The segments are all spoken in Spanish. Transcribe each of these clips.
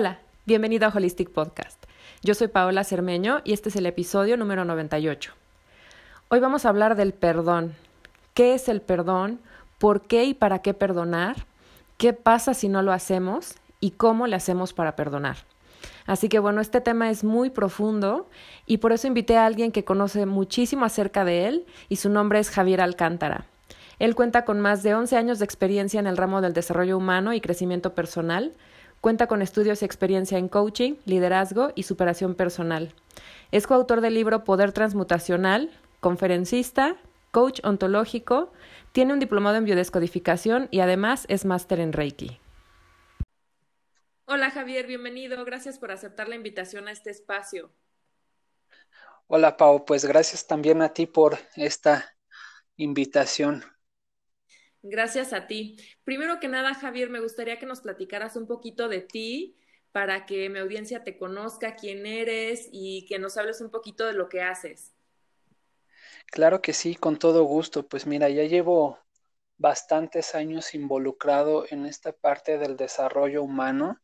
Hola, bienvenido a Holistic Podcast. Yo soy Paola Cermeño y este es el episodio número 98. Hoy vamos a hablar del perdón. ¿Qué es el perdón? ¿Por qué y para qué perdonar? ¿Qué pasa si no lo hacemos? ¿Y cómo le hacemos para perdonar? Así que bueno, este tema es muy profundo y por eso invité a alguien que conoce muchísimo acerca de él y su nombre es Javier Alcántara. Él cuenta con más de 11 años de experiencia en el ramo del desarrollo humano y crecimiento personal, Cuenta con estudios y experiencia en coaching, liderazgo y superación personal. Es coautor del libro Poder Transmutacional, conferencista, coach ontológico, tiene un diplomado en biodescodificación y además es máster en Reiki. Hola Javier, bienvenido. Gracias por aceptar la invitación a este espacio. Hola Pau, pues gracias también a ti por esta invitación. Gracias a ti. Primero que nada, Javier, me gustaría que nos platicaras un poquito de ti para que mi audiencia te conozca, quién eres y que nos hables un poquito de lo que haces. Claro que sí, con todo gusto. Pues mira, ya llevo bastantes años involucrado en esta parte del desarrollo humano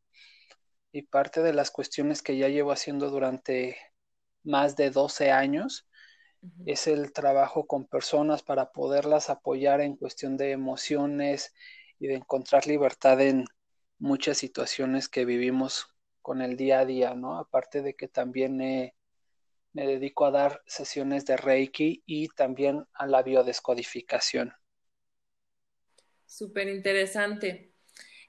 y parte de las cuestiones que ya llevo haciendo durante más de 12 años es el trabajo con personas para poderlas apoyar en cuestión de emociones y de encontrar libertad en muchas situaciones que vivimos con el día a día, ¿no? Aparte de que también me dedico a dar sesiones de Reiki y también a la biodescodificación. Súper interesante.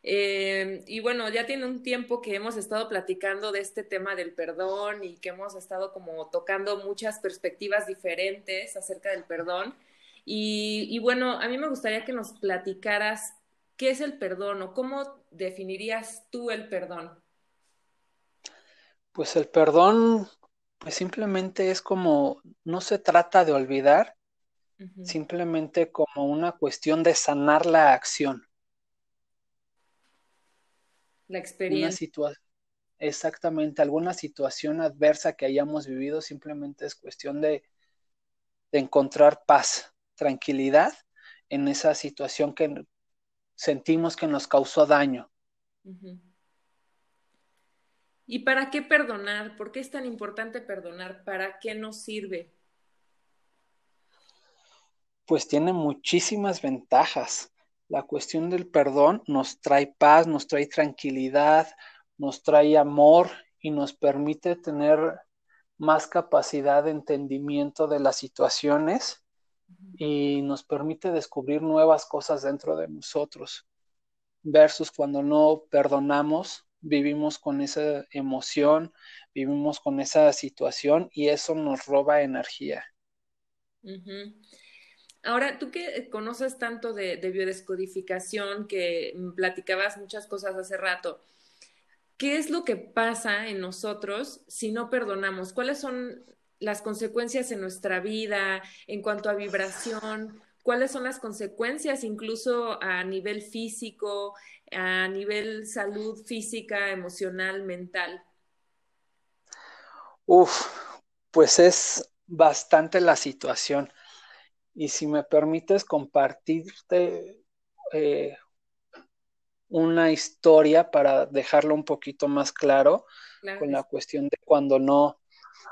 Eh, y bueno, ya tiene un tiempo que hemos estado platicando de este tema del perdón y que hemos estado como tocando muchas perspectivas diferentes acerca del perdón. Y, y bueno, a mí me gustaría que nos platicaras qué es el perdón o cómo definirías tú el perdón. Pues el perdón, pues simplemente es como, no se trata de olvidar, simplemente como una cuestión de sanar la acción la experiencia. exactamente, alguna situación adversa que hayamos vivido simplemente es cuestión de, encontrar paz, tranquilidad en esa situación que sentimos que nos causó daño. ¿Y para qué perdonar? ¿Por qué es tan importante perdonar? ¿Para qué nos sirve? Pues tiene muchísimas ventajas. La cuestión del perdón nos trae paz, nos trae tranquilidad, nos trae amor y nos permite tener más capacidad de entendimiento de las situaciones y nos permite descubrir nuevas cosas dentro de nosotros. Versus cuando no perdonamos, vivimos con esa emoción, vivimos con esa situación y eso nos roba energía. Ahora, tú que conoces tanto de, biodescodificación, que platicabas muchas cosas hace rato, ¿qué es lo que pasa en nosotros si no perdonamos? ¿Cuáles son las consecuencias en nuestra vida en cuanto a vibración? ¿Cuáles son las consecuencias incluso a nivel físico, a nivel salud física, emocional, mental? Uf, pues es bastante la situación y si me permites compartirte eh, una historia para dejarlo un poquito más claro, con la cuestión de cuando no,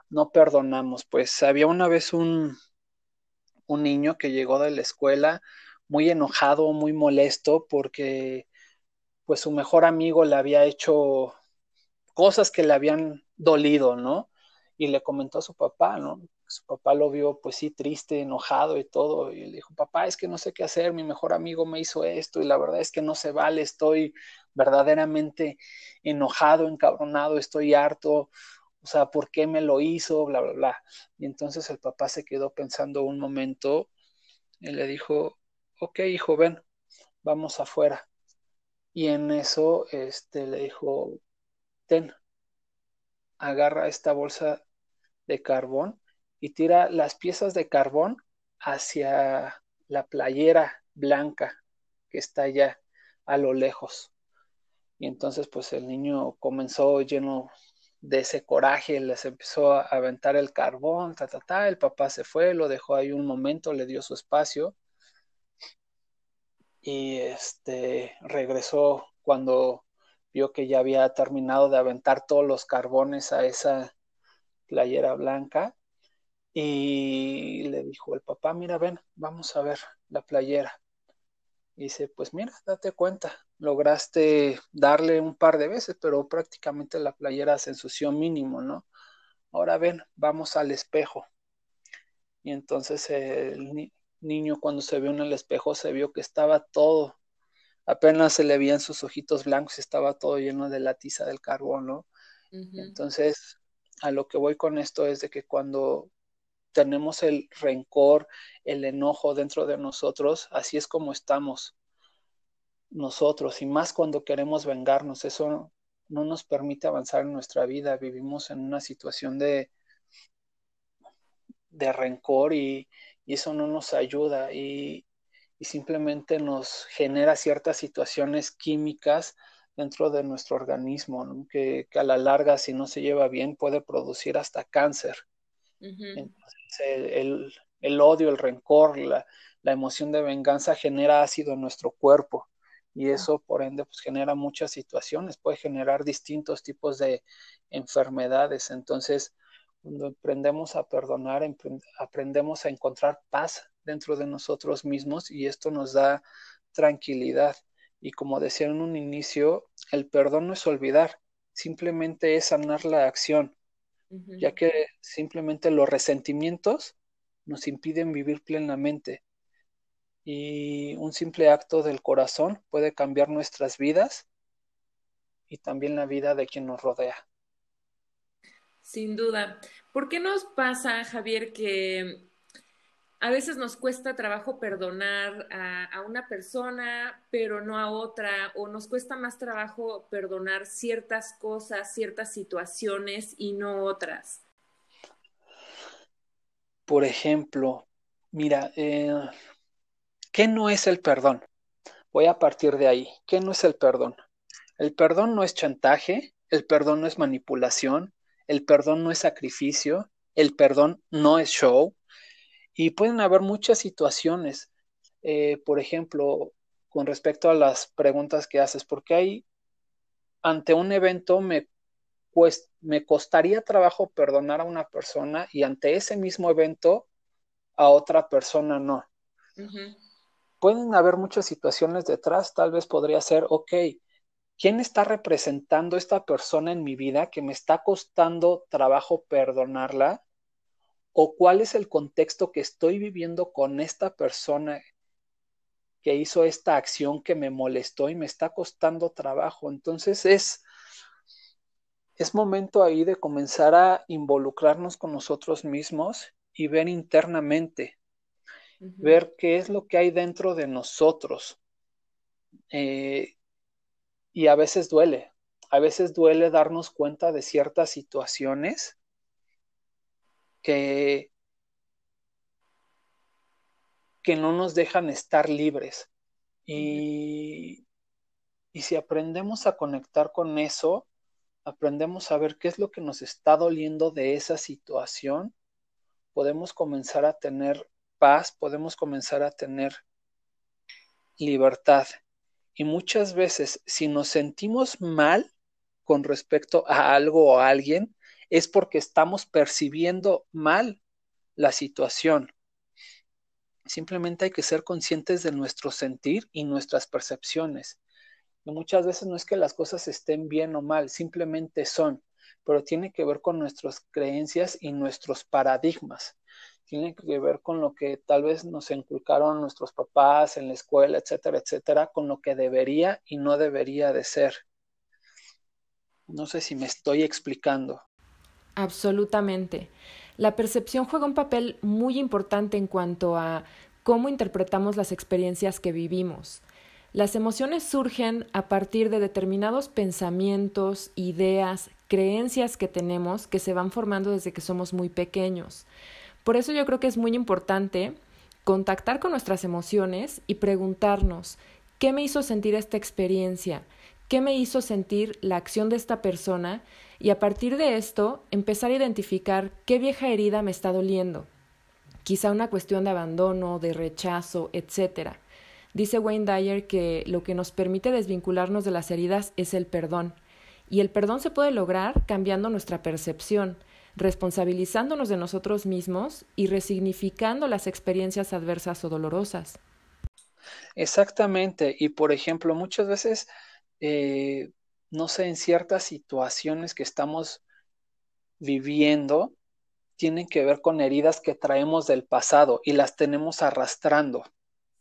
no perdonamos. Pues había una vez un, un niño que llegó de la escuela muy enojado, muy molesto porque pues su mejor amigo le había hecho cosas que le habían dolido, ¿no? Y le comentó a su papá, ¿no? Su papá lo vio pues sí triste, enojado y todo, y le dijo, papá, es que no sé qué hacer, mi mejor amigo me hizo esto y la verdad es que no se vale, estoy verdaderamente enojado, encabronado, estoy harto, o sea, ¿por qué me lo hizo? Bla, bla, bla. Y entonces el papá se quedó pensando un momento y le dijo, ok, hijo, ven, vamos afuera. Y en eso, este, le dijo, ten, agarra esta bolsa de carbón y tira las piezas de carbón hacia la playera blanca que está allá a lo lejos. Y entonces pues el niño comenzó lleno de ese coraje, les empezó a aventar el carbón, ta, ta, ta, el papá se fue, lo dejó ahí un momento, le dio su espacio y este regresó cuando vio que ya había terminado de aventar todos los carbones a esa playera blanca y le dijo el papá, mira, ven, vamos a ver la playera. Y dice, pues mira, date cuenta, lograste darle un par de veces, pero prácticamente la playera se ensució mínimo, ¿no? Ahora ven, vamos al espejo. Y entonces el niño cuando se vio en el espejo se vio que estaba todo, apenas se le veían sus ojitos blancos, estaba todo lleno de la tiza del carbón, ¿no? Entonces, a lo que voy con esto es de que cuando tenemos el rencor, el enojo dentro de nosotros, así es como estamos nosotros, y más cuando queremos vengarnos, eso no nos permite avanzar en nuestra vida, vivimos en una situación de, de rencor y, eso no nos ayuda y, simplemente nos genera ciertas situaciones químicas dentro de nuestro organismo, que, a la larga, si no se lleva bien, puede producir hasta cáncer. Entonces, el, odio, el rencor, la, la, emoción de venganza genera ácido en nuestro cuerpo y eso, por ende, pues genera muchas situaciones, puede generar distintos tipos de enfermedades. Entonces, cuando aprendemos a perdonar, aprendemos a encontrar paz dentro de nosotros mismos y esto nos da tranquilidad. Y como decía en un inicio, el perdón no es olvidar, simplemente es sanar la acción, ya que simplemente los resentimientos nos impiden vivir plenamente. Y un simple acto del corazón puede cambiar nuestras vidas y también la vida de quien nos rodea. Sin duda. ¿Por qué nos pasa, Javier, que a veces nos cuesta trabajo perdonar a, una persona, pero no a otra, o nos cuesta más trabajo perdonar ciertas cosas, ciertas situaciones y no otras? Por ejemplo, mira, eh, ¿qué no es el perdón? Voy a partir de ahí. ¿Qué no es el perdón? El perdón no es chantaje, el perdón no es manipulación, el perdón no es sacrificio, el perdón no es show. Y pueden haber muchas situaciones, eh, por ejemplo, con respecto a las preguntas que haces, porque hay, ante un evento me, pues, me costaría trabajo perdonar a una persona y ante ese mismo evento a otra persona no. Pueden haber muchas situaciones detrás, tal vez podría ser, ok, ¿Quién está representando esta persona en mi vida que me está costando trabajo perdonarla? ¿O cuál es el contexto que estoy viviendo con esta persona que hizo esta acción que me molestó y me está costando trabajo? Entonces es, es momento ahí de comenzar a involucrarnos con nosotros mismos y ver internamente, ver qué es lo que hay dentro de nosotros. Eh, y a veces duele, a veces duele darnos cuenta de ciertas situaciones que, que no nos dejan estar libres. Y, y si aprendemos a conectar con eso, aprendemos a ver qué es lo que nos está doliendo de esa situación, podemos comenzar a tener paz, podemos comenzar a tener libertad. Y muchas veces, si nos sentimos mal con respecto a algo o a alguien, es porque estamos percibiendo mal la situación. Simplemente hay que ser conscientes de nuestro sentir y nuestras percepciones. Y muchas veces no es que las cosas estén bien o mal, simplemente son, pero tiene que ver con nuestras creencias y nuestros paradigmas tiene que ver con lo que tal vez nos inculcaron nuestros papás en la escuela, etcétera, etcétera, con lo que debería y no debería de ser. No sé si me estoy explicando. Absolutamente. La percepción juega un papel muy importante en cuanto a cómo interpretamos las experiencias que vivimos. Las emociones surgen a partir de determinados pensamientos, ideas, creencias que tenemos que se van formando desde que somos muy pequeños. Por eso yo creo que es muy importante contactar con nuestras emociones y preguntarnos, ¿qué me hizo sentir esta experiencia? ¿Qué me hizo sentir la acción de esta persona? Y a partir de esto, empezar a identificar qué vieja herida me está doliendo. Quizá una cuestión de abandono, de rechazo, etc. Dice Wayne Dyer que lo que nos permite desvincularnos de las heridas es el perdón. Y el perdón se puede lograr cambiando nuestra percepción, responsabilizándonos de nosotros mismos y resignificando las experiencias adversas o dolorosas. Exactamente. Y por ejemplo, muchas veces, eh, no sé, en ciertas situaciones que estamos viviendo, tienen que ver con heridas que traemos del pasado y las tenemos arrastrando.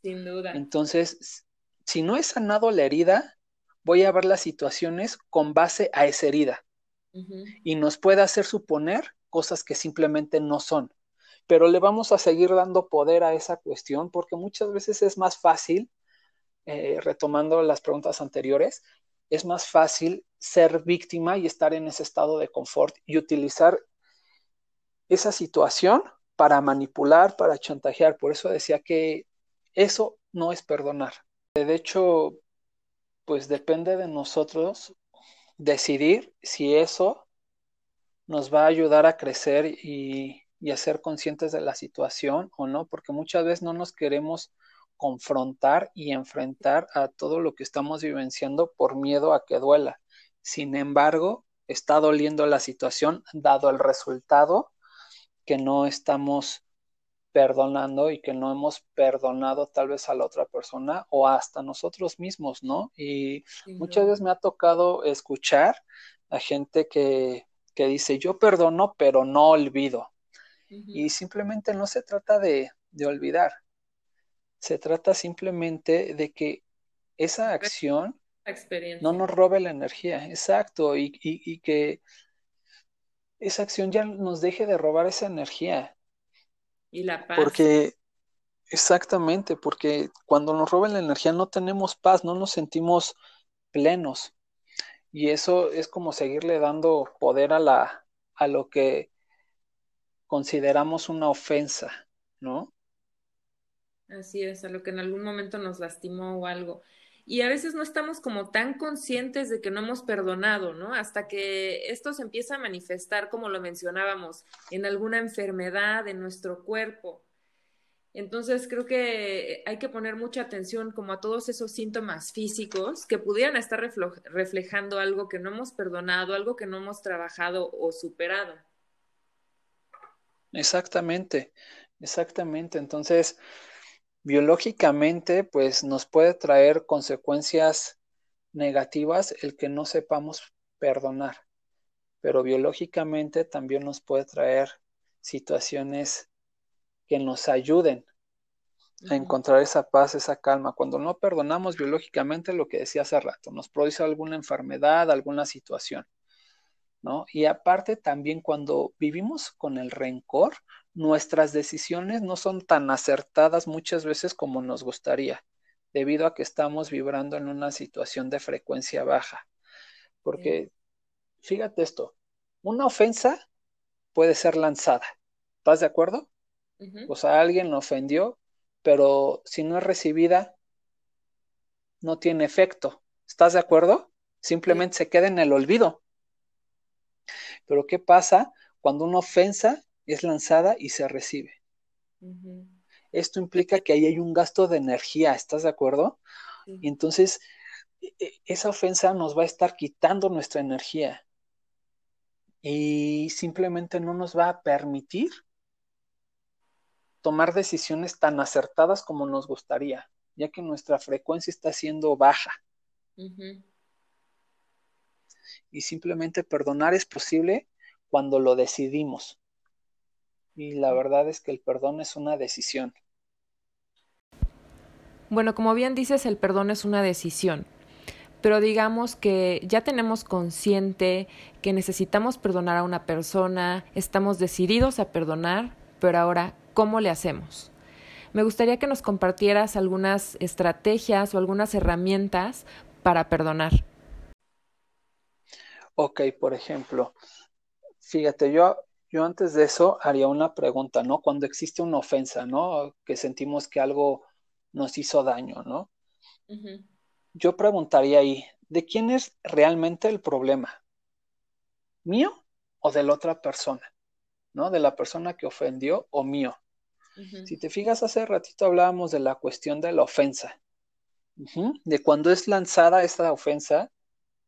Sin duda. Entonces, si no he sanado la herida, voy a ver las situaciones con base a esa herida. Y nos puede hacer suponer cosas que simplemente no son. Pero le vamos a seguir dando poder a esa cuestión porque muchas veces es más fácil, eh, retomando las preguntas anteriores, es más fácil ser víctima y estar en ese estado de confort y utilizar esa situación para manipular, para chantajear. Por eso decía que eso no es perdonar. De hecho, pues depende de nosotros decidir si eso nos va a ayudar a crecer y, a ser conscientes de la situación o no, porque muchas veces no nos queremos confrontar y enfrentar a todo lo que estamos vivenciando por miedo a que duela. Sin embargo, está doliendo la situación dado el resultado que no estamos perdonando y que no hemos perdonado tal vez a la otra persona o hasta nosotros mismos, ¿no? Y muchas veces me ha tocado escuchar a gente que, que dice, yo perdono, pero no olvido. Y simplemente no se trata de, de olvidar, se trata simplemente de que esa acción no nos robe la energía, exacto, y, y, y que esa acción ya nos deje de robar esa energía. Y la paz. Porque, exactamente, porque cuando nos roban la energía no tenemos paz, no nos sentimos plenos. Y eso es como seguirle dando poder a la, a lo que consideramos una ofensa, ¿no? Así es, a lo que en algún momento nos lastimó o algo y a veces no estamos como tan conscientes de que no hemos perdonado, ¿no? Hasta que esto se empieza a manifestar, como lo mencionábamos, en alguna enfermedad en nuestro cuerpo. Entonces creo que hay que poner mucha atención como a todos esos síntomas físicos que pudieran estar reflejando algo que no hemos perdonado, algo que no hemos trabajado o superado. Exactamente, exactamente. Entonces, biológicamente pues nos puede traer consecuencias negativas el que no sepamos perdonar, pero biológicamente también nos puede traer situaciones que nos ayuden a encontrar esa paz, esa calma. Cuando no perdonamos biológicamente, lo que decía hace rato, nos produce alguna enfermedad, alguna situación, ¿no? Y aparte también cuando vivimos con el rencor, nuestras decisiones no son tan acertadas muchas veces como nos gustaría, debido a que estamos vibrando en una situación de frecuencia baja. Porque, fíjate esto, una ofensa puede ser lanzada. ¿Estás de acuerdo? O sea, alguien lo ofendió, pero si no es recibida, no tiene efecto. ¿Estás de acuerdo? Simplemente se queda en el olvido. Pero ¿qué pasa cuando una ofensa es lanzada y se recibe. Esto implica que ahí hay un gasto de energía, ¿estás de acuerdo? Y entonces e, e, esa ofensa nos va a estar quitando nuestra energía y simplemente no nos va a permitir tomar decisiones tan acertadas como nos gustaría, ya que nuestra frecuencia está siendo baja. Y simplemente perdonar es posible cuando lo decidimos. Y la verdad es que el perdón es una decisión. Bueno, como bien dices, el perdón es una decisión. Pero digamos que ya tenemos consciente que necesitamos perdonar a una persona, estamos decididos a perdonar, pero ahora, ¿cómo le hacemos? Me gustaría que nos compartieras algunas estrategias o algunas herramientas para perdonar. Ok, por ejemplo, fíjate, yo yo antes de eso haría una pregunta, ¿no? Cuando existe una ofensa, ¿no? Que sentimos que algo nos hizo daño, ¿no? Yo preguntaría ahí, ¿de quién es realmente el problema? ¿Mío o de la otra persona? ¿No? De la persona que ofendió o mío. Si te fijas, hace ratito hablábamos de la cuestión de la ofensa, de cuando es lanzada esta ofensa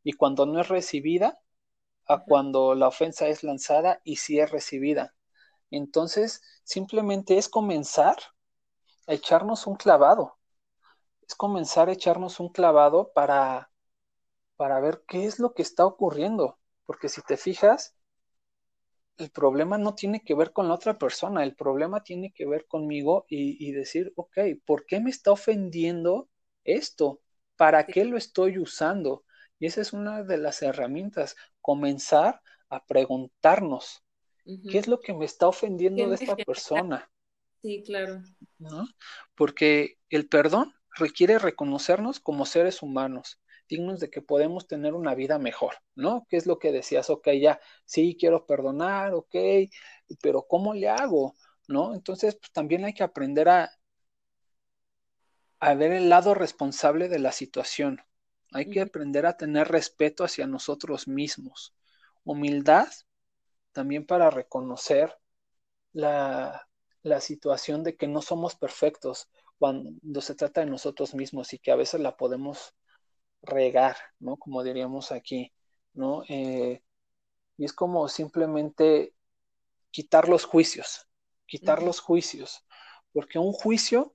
y cuando no es recibida, a cuando la ofensa es lanzada y si es recibida. Entonces, simplemente es comenzar a echarnos un clavado. Es comenzar a echarnos un clavado para, para ver qué es lo que está ocurriendo. Porque si te fijas, el problema no tiene que ver con la otra persona, el problema tiene que ver conmigo y, y decir, ok, ¿por qué me está ofendiendo esto? ¿Para qué lo estoy usando? Y esa es una de las herramientas, comenzar a preguntarnos, ¿qué es lo que me está ofendiendo de esta persona? Sí, claro. ¿No? Porque el perdón requiere reconocernos como seres humanos, dignos de que podemos tener una vida mejor, ¿no? ¿Qué es lo que decías? Ok, ya, sí, quiero perdonar, ok, pero ¿cómo le hago? ¿No? Entonces, pues, también hay que aprender a, a ver el lado responsable de la situación. Hay que aprender a tener respeto hacia nosotros mismos. Humildad también para reconocer la, la situación de que no somos perfectos cuando se trata de nosotros mismos y que a veces la podemos regar, ¿no? Como diríamos aquí, ¿no? Eh, y es como simplemente quitar los juicios, quitar los juicios, porque un juicio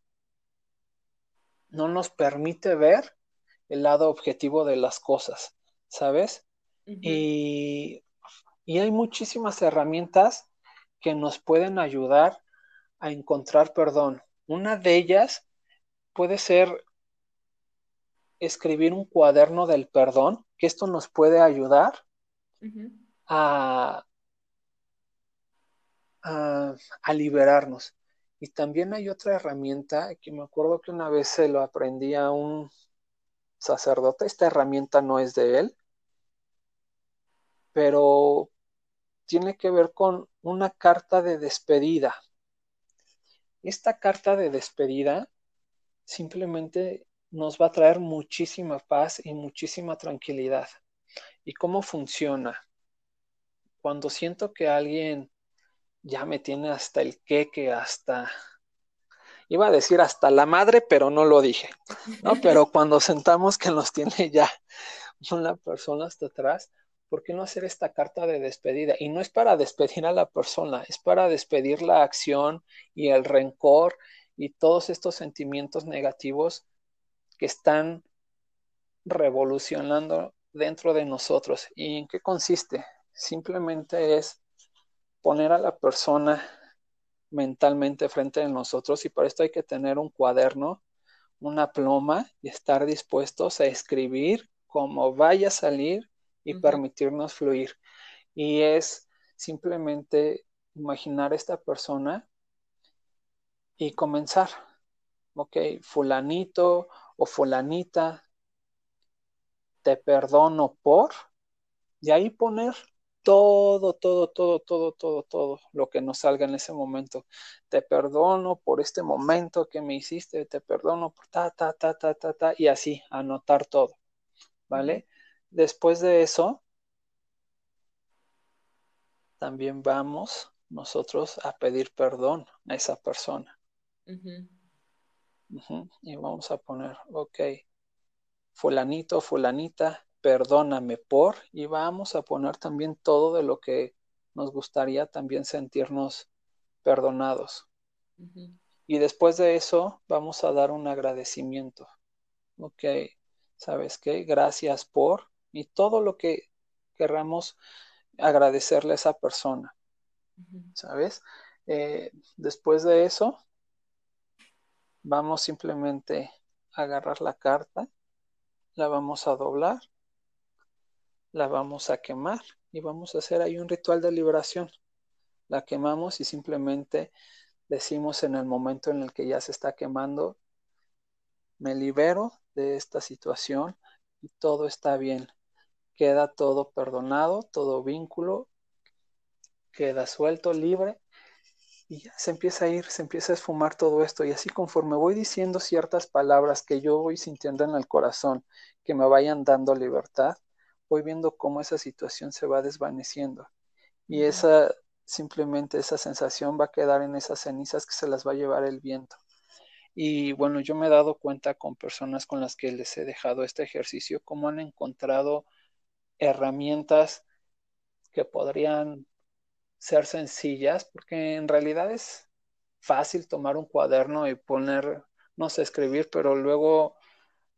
no nos permite ver el lado objetivo de las cosas, ¿sabes? y, y hay muchísimas herramientas que nos pueden ayudar a encontrar perdón. Una de ellas puede ser escribir un cuaderno del perdón, que esto nos puede ayudar a, a, a, liberarnos. Y también hay otra herramienta que me acuerdo que una vez se lo aprendí a un sacerdote. Esta herramienta no es de él, pero tiene que ver con una carta de despedida. Esta carta de despedida simplemente nos va a traer muchísima paz y muchísima tranquilidad. ¿Y cómo funciona? Cuando siento que alguien ya me tiene hasta el queque, hasta iba a decir hasta la madre, pero no lo dije, ¿no? Pero cuando sentamos que nos tiene ya una persona hasta atrás, ¿por qué no hacer esta carta de despedida? Y no es para despedir a la persona, es para despedir la acción y el rencor y todos estos sentimientos negativos que están revolucionando dentro de nosotros. ¿Y en qué consiste? Simplemente es poner a la persona mentalmente frente a nosotros y para esto hay que tener un cuaderno, una pluma y estar dispuestos a escribir como vaya a salir y permitirnos fluir. Y es simplemente imaginar esta persona y comenzar. Ok, fulanito o fulanita, te perdono por, y ahí poner todo, todo, todo, todo, todo, todo lo que nos salga en ese momento. Te perdono por este momento que me hiciste, te perdono por ta, ta, ta, ta, ta, ta, y así, anotar todo, ¿vale? Después de eso, también vamos nosotros a pedir perdón a esa persona. Y vamos a poner, ok, fulanito, fulanita, perdóname por, y vamos a poner también todo de lo que nos gustaría también sentirnos perdonados. Y después de eso vamos a dar un agradecimiento. Ok, ¿sabes qué? Gracias por, y todo lo que querramos agradecerle a esa persona. ¿Sabes? Eh, después de eso, vamos simplemente a agarrar la carta, la vamos a doblar la vamos a quemar y vamos a hacer ahí un ritual de liberación. La quemamos y simplemente decimos en el momento en el que ya se está quemando, me libero de esta situación y todo está bien. Queda todo perdonado, todo vínculo queda suelto, libre y ya se empieza a ir, se empieza a esfumar todo esto y así conforme voy diciendo ciertas palabras que yo voy sintiendo en el corazón que me vayan dando libertad, voy viendo cómo esa situación se va desvaneciendo. Y esa, simplemente esa sensación va a quedar en esas cenizas que se las va a llevar el viento. Y bueno, yo me he dado cuenta con personas con las que les he dejado este ejercicio, cómo han encontrado herramientas que podrían ser sencillas, porque en realidad es fácil tomar un cuaderno y poner, no sé, escribir, pero luego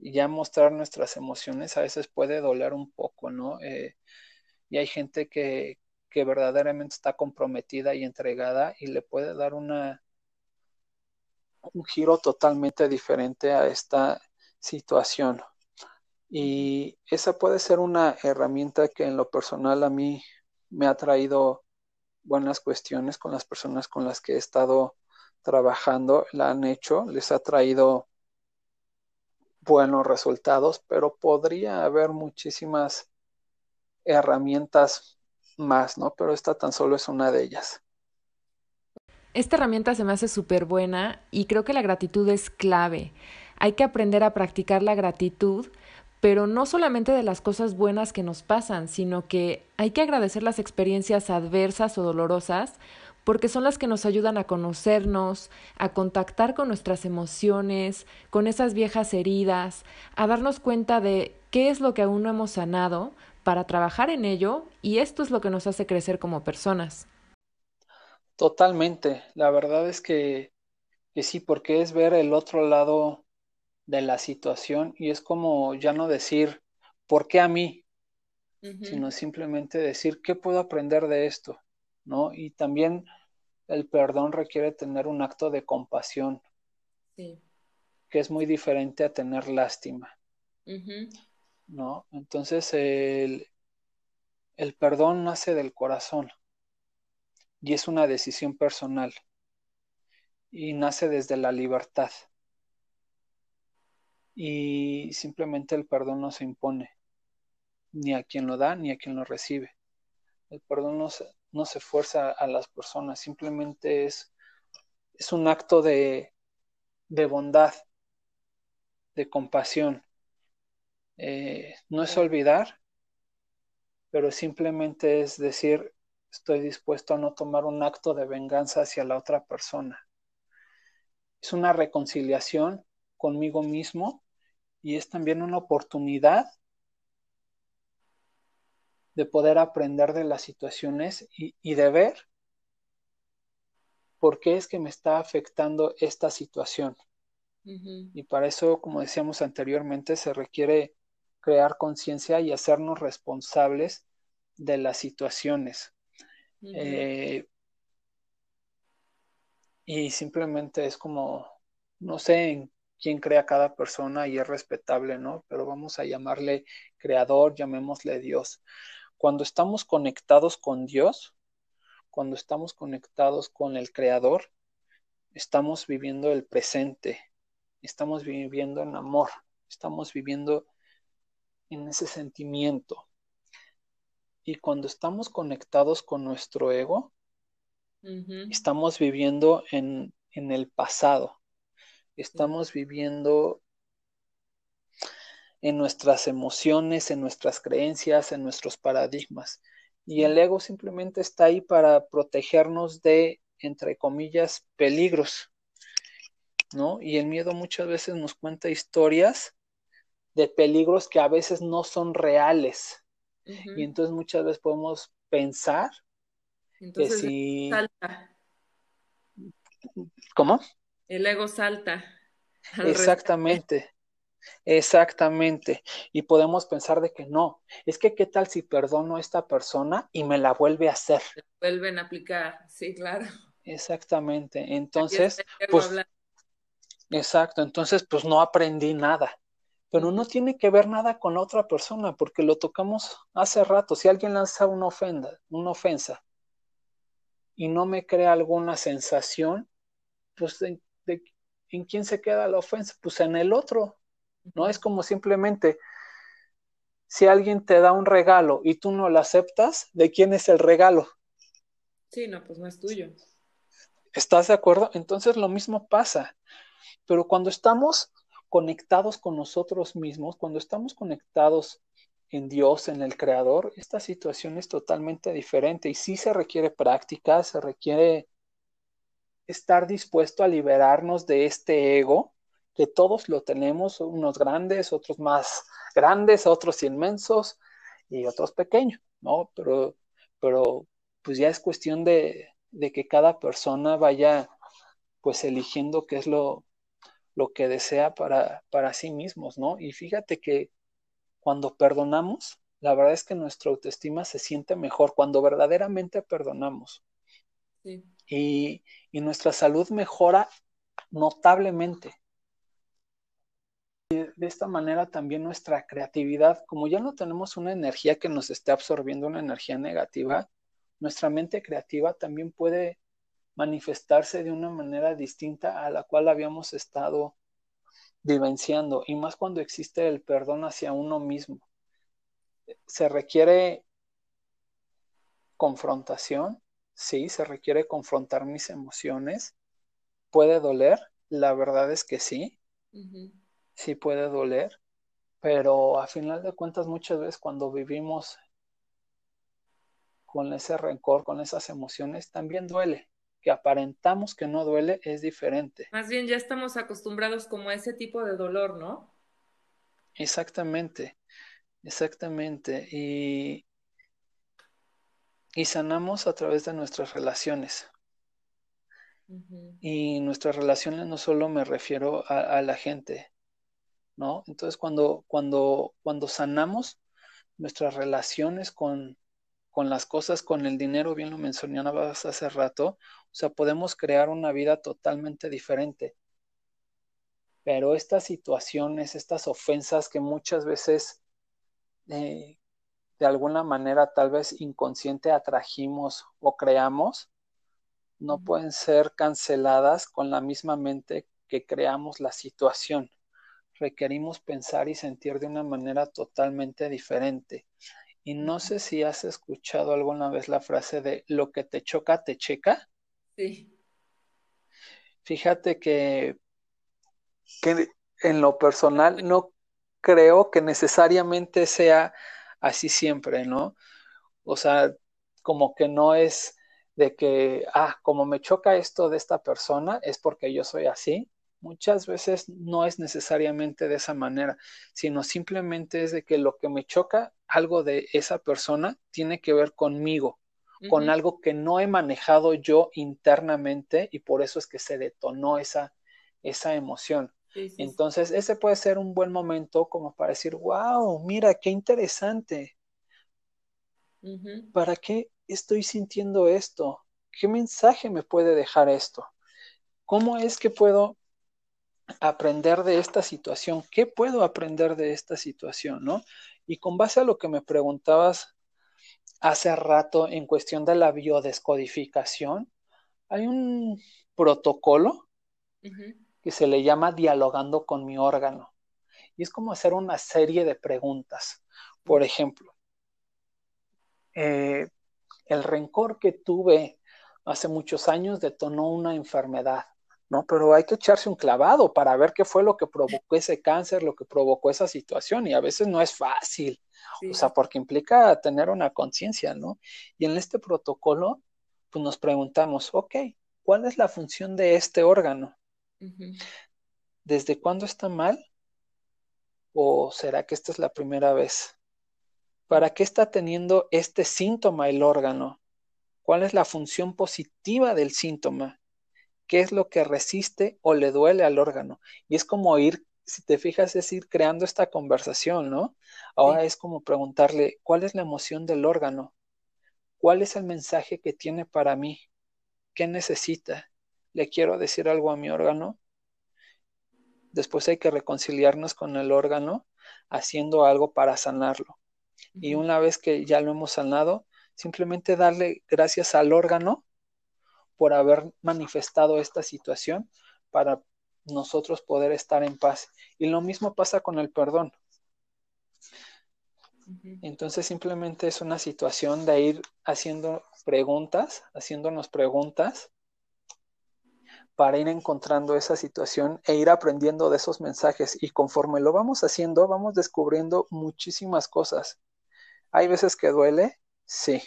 ya mostrar nuestras emociones a veces puede doler un poco, ¿no? Eh, y hay gente que, que verdaderamente está comprometida y entregada y le puede dar una un giro totalmente diferente a esta situación. Y esa puede ser una herramienta que en lo personal a mí me ha traído buenas cuestiones con las personas con las que he estado trabajando, la han hecho, les ha traído buenos resultados, pero podría haber muchísimas herramientas más, ¿no? Pero esta tan solo es una de ellas. Esta herramienta se me hace súper buena y creo que la gratitud es clave. Hay que aprender a practicar la gratitud, pero no solamente de las cosas buenas que nos pasan, sino que hay que agradecer las experiencias adversas o dolorosas porque son las que nos ayudan a conocernos, a contactar con nuestras emociones, con esas viejas heridas, a darnos cuenta de qué es lo que aún no hemos sanado para trabajar en ello y esto es lo que nos hace crecer como personas. Totalmente, la verdad es que, que sí, porque es ver el otro lado de la situación y es como ya no decir, ¿por qué a mí? sino simplemente decir, ¿qué puedo aprender de esto? ¿No? Y también el perdón requiere tener un acto de compasión, sí. que es muy diferente a tener lástima. ¿No? Entonces el, el perdón nace del corazón y es una decisión personal y nace desde la libertad. Y simplemente el perdón no se impone, ni a quien lo da ni a quien lo recibe. El perdón no se, no se fuerza a las personas, simplemente es, es un acto de, de bondad, de compasión. Eh, no es olvidar, pero simplemente es decir, estoy dispuesto a no tomar un acto de venganza hacia la otra persona. Es una reconciliación conmigo mismo y es también una oportunidad de poder aprender de las situaciones y, de ver por qué es que me está afectando esta situación. Y para eso, como decíamos anteriormente, se requiere crear conciencia y hacernos responsables de las situaciones. Eh, y simplemente es como, no sé en quién crea cada persona y es respetable, ¿no? Pero vamos a llamarle creador, llamémosle Dios. Cuando estamos conectados con Dios, cuando estamos conectados con el Creador, estamos viviendo el presente, estamos viviendo en amor, estamos viviendo en ese sentimiento. Y cuando estamos conectados con nuestro ego, estamos viviendo en, en el pasado, estamos viviendo en nuestras emociones, en nuestras creencias, en nuestros paradigmas. Y el ego simplemente está ahí para protegernos de, entre comillas, peligros, ¿no? Y el miedo muchas veces nos cuenta historias de peligros que a veces no son reales. Y entonces muchas veces podemos pensar que si... Salta. ¿Cómo? El ego salta. Exactamente. Exactamente. Y podemos pensar de que no. Es que qué tal si perdono a esta persona y me la vuelve a hacer. vuelven a aplicar, sí, claro. Exactamente. Entonces, pues, exacto. Entonces, pues no aprendí nada. Pero no tiene que ver nada con la otra persona, porque lo tocamos hace rato. Si alguien lanza una ofenda, una ofensa, y no me crea alguna sensación, pues ¿en quién se queda la ofensa? Pues en el otro. ¿No? Es como simplemente, si alguien te da un regalo y tú no lo aceptas, ¿de quién es el regalo? Sí, no, pues no es tuyo. ¿Estás de acuerdo? Entonces lo mismo pasa. Pero cuando estamos conectados con nosotros mismos, cuando estamos conectados en Dios, en el Creador, esta situación es totalmente diferente y sí se requiere práctica, se requiere estar dispuesto a liberarnos de este ego, que todos lo tenemos, unos grandes, otros más grandes, otros inmensos y otros pequeños, ¿no? Pero, pero pues ya es cuestión de, de que cada persona vaya pues eligiendo qué es lo, lo que desea para, para sí mismos, ¿no? Y fíjate que cuando perdonamos, la verdad es que nuestra autoestima se siente mejor cuando verdaderamente perdonamos. Y, y, nuestra salud mejora notablemente. De esta manera también nuestra creatividad, como ya no tenemos una energía que nos esté absorbiendo una energía negativa, nuestra mente creativa también puede manifestarse de una manera distinta a la cual habíamos estado vivenciando, y más cuando existe el perdón hacia uno mismo. Se requiere confrontación, sí, se requiere confrontar mis emociones. ¿Puede doler? La verdad es que sí, sí puede doler, pero a final de cuentas muchas veces cuando vivimos con ese rencor, con esas emociones, también duele. Que aparentamos que no duele es diferente. Más bien ya estamos acostumbrados como a ese tipo de dolor, ¿no? Exactamente, exactamente. Y, y sanamos a través de nuestras relaciones. Y nuestras relaciones no solo me refiero a, a, la gente, ¿no? Entonces cuando, cuando, cuando sanamos nuestras relaciones con, con las cosas, con el dinero, bien lo mencionabas hace rato, o sea, podemos crear una vida totalmente diferente. Pero estas situaciones, estas ofensas que muchas veces eh, de alguna manera tal vez inconsciente atrajimos o creamos, no pueden ser canceladas con la misma mente que creamos la situación. Requerimos pensar y sentir de una manera totalmente diferente. Y no sé si has escuchado alguna vez la frase de lo que te choca, te checa. Sí. Fíjate que, que en lo personal no creo que necesariamente sea así siempre, ¿no? O sea, como que no es de que, ah, como me choca esto de esta persona, es porque yo soy así, muchas veces no es necesariamente de esa manera, sino simplemente es de que lo que me choca, algo de esa persona, tiene que ver conmigo, con algo que no he manejado yo internamente y por eso es que se detonó esa, esa emoción. Entonces, ese puede ser un buen momento como para decir, wow, mira, qué interesante. ¿Para qué estoy sintiendo esto? ¿Qué mensaje me puede dejar esto? ¿Cómo es que puedo aprender de esta situación? ¿Qué puedo aprender de esta situación? ¿no? Y con base a lo que me preguntabas hace rato en cuestión de la biodescodificación, hay un protocolo que se le llama dialogando con mi órgano. Y es como hacer una serie de preguntas. Por ejemplo, eh, el rencor que tuve hace muchos años detonó una enfermedad. ¿No? Pero hay que echarse un clavado para ver qué fue lo que provocó ese cáncer, lo que provocó esa situación, y a veces no es fácil, o sea, porque implica tener una conciencia, ¿no? Y en este protocolo, pues nos preguntamos, ok, ¿cuál es la función de este órgano? ¿Desde cuándo está mal? ¿O será que esta es la primera vez? ¿Para qué está teniendo este síntoma el órgano? ¿Cuál es la función positiva del síntoma? Qué es lo que resiste o le duele al órgano. Y es como ir, si te fijas, es ir creando esta conversación, ¿no? Ahora es como preguntarle, ¿cuál es la emoción del órgano? ¿Cuál es el mensaje que tiene para mí? ¿Qué necesita? ¿Le quiero decir algo a mi órgano? Después hay que reconciliarnos con el órgano haciendo algo para sanarlo. Y una vez que ya lo hemos sanado, simplemente darle gracias al órgano por haber manifestado esta situación para nosotros poder estar en paz. Y lo mismo pasa con el perdón. Entonces simplemente es una situación de ir haciendo preguntas, haciéndonos preguntas para ir encontrando esa situación e ir aprendiendo de esos mensajes. Y conforme lo vamos haciendo, vamos descubriendo muchísimas cosas. ¿Hay veces que duele? Sí.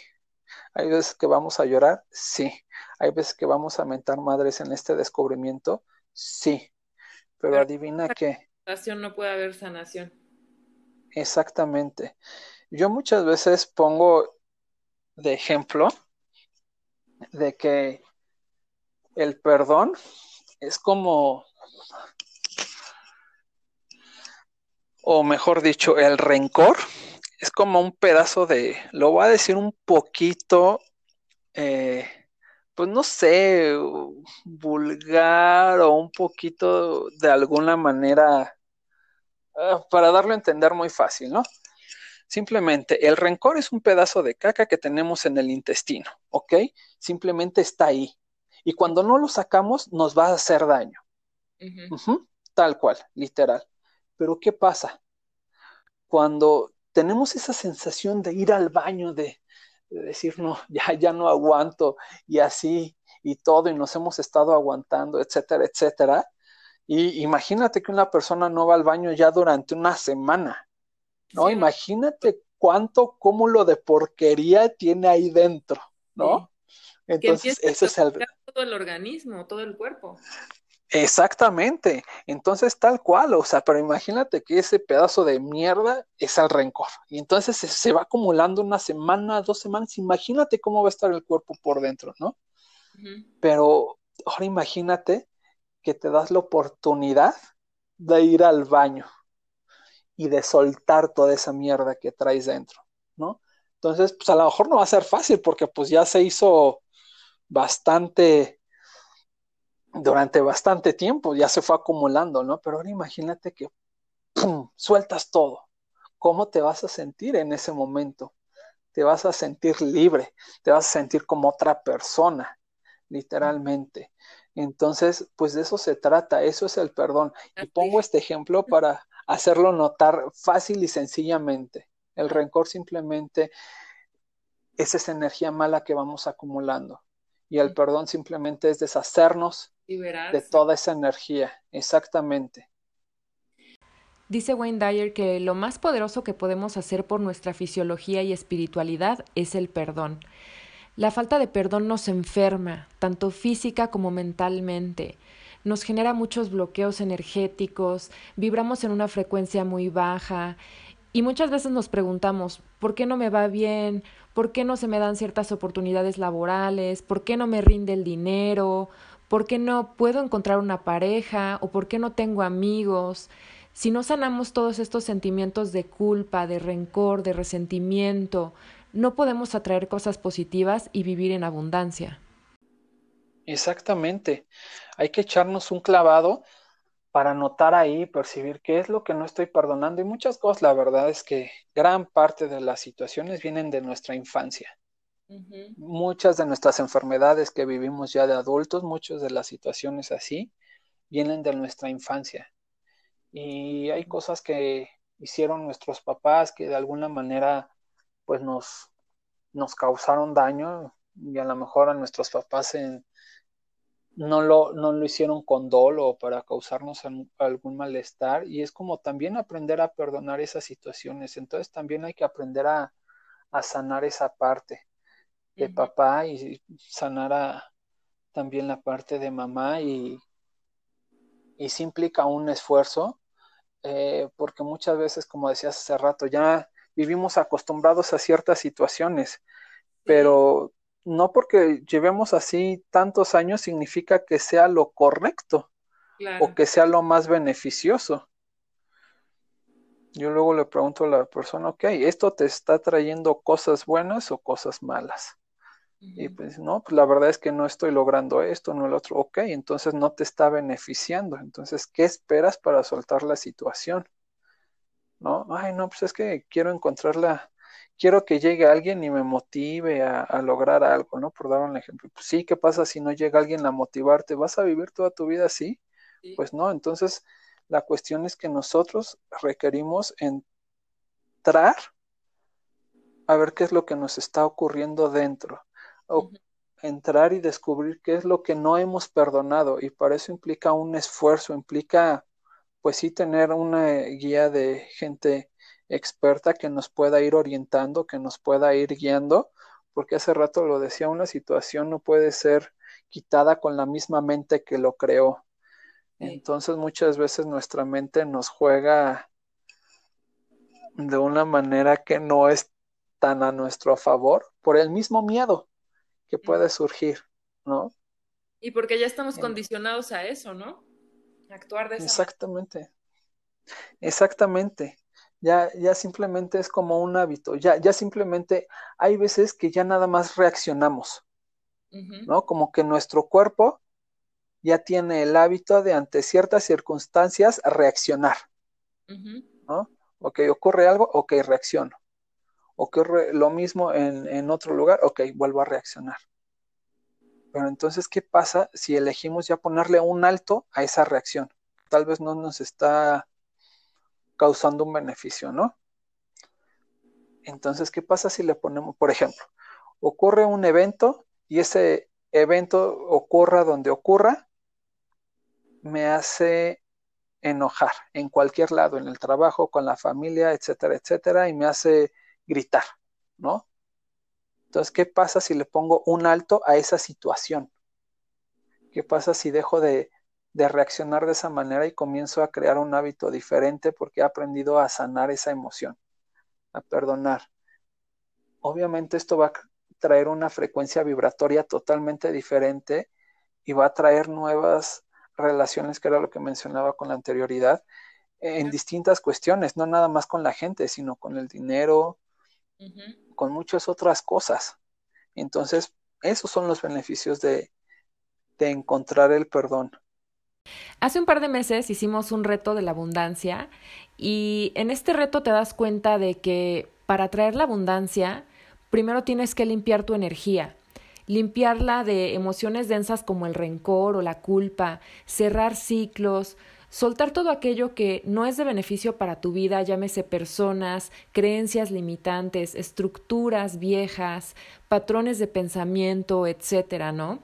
Hay veces que vamos a llorar, sí. Hay veces que vamos a mentar madres en este descubrimiento, sí. Pero, adivina qué. No puede haber sanación. Exactamente. Yo muchas veces pongo de ejemplo de que el perdón es como, o mejor dicho, el rencor es como un pedazo de, lo voy a decir un poquito, eh, pues no sé, vulgar o un poquito de alguna manera, ah, para darlo a entender muy fácil, ¿no? Simplemente, el rencor es un pedazo de caca que tenemos en el intestino, ¿ok? Simplemente está ahí. Y cuando no lo sacamos, nos va a hacer daño. tal cual, literal. Pero ¿qué pasa? Cuando tenemos esa sensación de ir al baño, de, decir, no, ya, ya no aguanto, y así, y todo, y nos hemos estado aguantando, etcétera, etcétera. Y imagínate que una persona no va al baño ya durante una semana, ¿no? Imagínate cuánto cúmulo de porquería tiene ahí dentro, ¿no? Entonces, eso es el... Todo el organismo, todo el cuerpo. Exactamente. Entonces, tal cual, o sea, pero imagínate que ese pedazo de mierda es el rencor. Y entonces se, va acumulando una semana, dos semanas. Imagínate cómo va a estar el cuerpo por dentro, ¿no? Pero ahora imagínate que te das la oportunidad de ir al baño y de soltar toda esa mierda que traes dentro, ¿no? Entonces, pues a lo mejor no va a ser fácil porque pues ya se hizo bastante durante bastante tiempo, ya se fue acumulando, ¿no? Pero ahora imagínate que ¡pum! sueltas todo. ¿Cómo te vas a sentir en ese momento? Te vas a sentir libre, te vas a sentir como otra persona, literalmente. Entonces, pues de eso se trata, eso es el perdón. Y pongo este ejemplo para hacerlo notar fácil y sencillamente. El rencor simplemente es esa energía mala que vamos acumulando. Y el perdón simplemente es deshacernos de toda esa energía, exactamente. Dice Wayne Dyer que lo más poderoso que podemos hacer por nuestra fisiología y espiritualidad es el perdón. La falta de perdón nos enferma, tanto física como mentalmente. Nos genera muchos bloqueos energéticos, vibramos en una frecuencia muy baja y muchas veces nos preguntamos, ¿por qué no me va bien? ¿Por qué no se me dan ciertas oportunidades laborales? ¿Por qué no me rinde el dinero? ¿Por qué no puedo encontrar una pareja? ¿O por qué no tengo amigos? Si no sanamos todos estos sentimientos de culpa, de rencor, de resentimiento, no podemos atraer cosas positivas y vivir en abundancia. Exactamente. Hay que echarnos un clavado para notar ahí, percibir qué es lo que no estoy perdonando y muchas cosas. La verdad es que gran parte de las situaciones vienen de nuestra infancia. Muchas de nuestras enfermedades que vivimos ya de adultos, muchas de las situaciones así, vienen de nuestra infancia. Y hay cosas que hicieron nuestros papás que de alguna manera pues nos, nos causaron daño y a lo mejor a nuestros papás no, lo, no lo hicieron con dolo para causarnos algún malestar y es como también aprender a perdonar esas situaciones. Entonces también hay que aprender a sanar esa parte de papá y sanara también la parte de mamá y, y sí implica un esfuerzo, eh, porque muchas veces, como decías hace rato, ya vivimos acostumbrados a ciertas situaciones, pero no porque llevemos así tantos años significa que sea lo correcto o que sea lo más beneficioso. Yo luego le pregunto a la persona, ok, ¿esto te está trayendo cosas buenas o cosas malas? Y pues no, pues la verdad es que no estoy logrando esto, no el otro. Ok, entonces no te está beneficiando. Entonces, ¿qué esperas para soltar la situación? ¿No? Ay, no, pues es que quiero encontrarla, quiero que llegue alguien y me motive a, lograr algo, ¿no? Por dar un ejemplo. Pues sí, ¿qué pasa si no llega alguien a motivarte? ¿Vas a vivir toda tu vida así? Pues no, entonces la cuestión es que nosotros requerimos entrar a ver qué es lo que nos está ocurriendo dentro o entrar y descubrir qué es lo que no hemos perdonado y para eso implica un esfuerzo, implica pues sí tener una guía de gente experta que nos pueda ir orientando, que nos pueda ir guiando, porque hace rato lo decía, una situación no puede ser quitada con la misma mente que lo creó. Entonces muchas veces nuestra mente nos juega de una manera que no es tan a nuestro favor por el mismo miedo que puede surgir, ¿no? Y porque ya estamos condicionados a eso, ¿no? actuar de esa Exactamente. Exactamente. Ya, ya simplemente es como un hábito. Ya, ya simplemente hay veces que ya nada más reaccionamos, ¿no? Como que nuestro cuerpo ya tiene el hábito de ante ciertas circunstancias reaccionar, ¿no? Ok, ocurre algo, ok, reacciono. Ocurre lo mismo en, otro lugar, ok, vuelvo a reaccionar. Pero entonces, ¿qué pasa si elegimos ya ponerle un alto a esa reacción? Tal vez no nos está causando un beneficio, ¿no? Entonces, ¿qué pasa si le ponemos, por ejemplo, ocurre un evento y ese evento ocurra donde ocurra, me hace enojar en cualquier lado, en el trabajo, con la familia, etcétera, etcétera, y me hace gritar, ¿no? Entonces, ¿qué pasa si le pongo un alto a esa situación? ¿Qué pasa si dejo de, reaccionar de esa manera y comienzo a crear un hábito diferente porque he aprendido a sanar esa emoción, a perdonar? Obviamente esto va a traer una frecuencia vibratoria totalmente diferente y va a traer nuevas relaciones, que era lo que mencionaba con la anterioridad, en distintas cuestiones, no nada más con la gente, sino con el dinero, con muchas otras cosas. Entonces, esos son los beneficios de, de encontrar el perdón. Hace un par de meses hicimos un reto de la abundancia y en este reto te das cuenta de que para traer la abundancia, primero tienes que limpiar tu energía, limpiarla de emociones densas como el rencor o la culpa, cerrar ciclos, Soltar todo aquello que no es de beneficio para tu vida, llámese personas, creencias limitantes, estructuras viejas, patrones de pensamiento, etcétera, ¿no?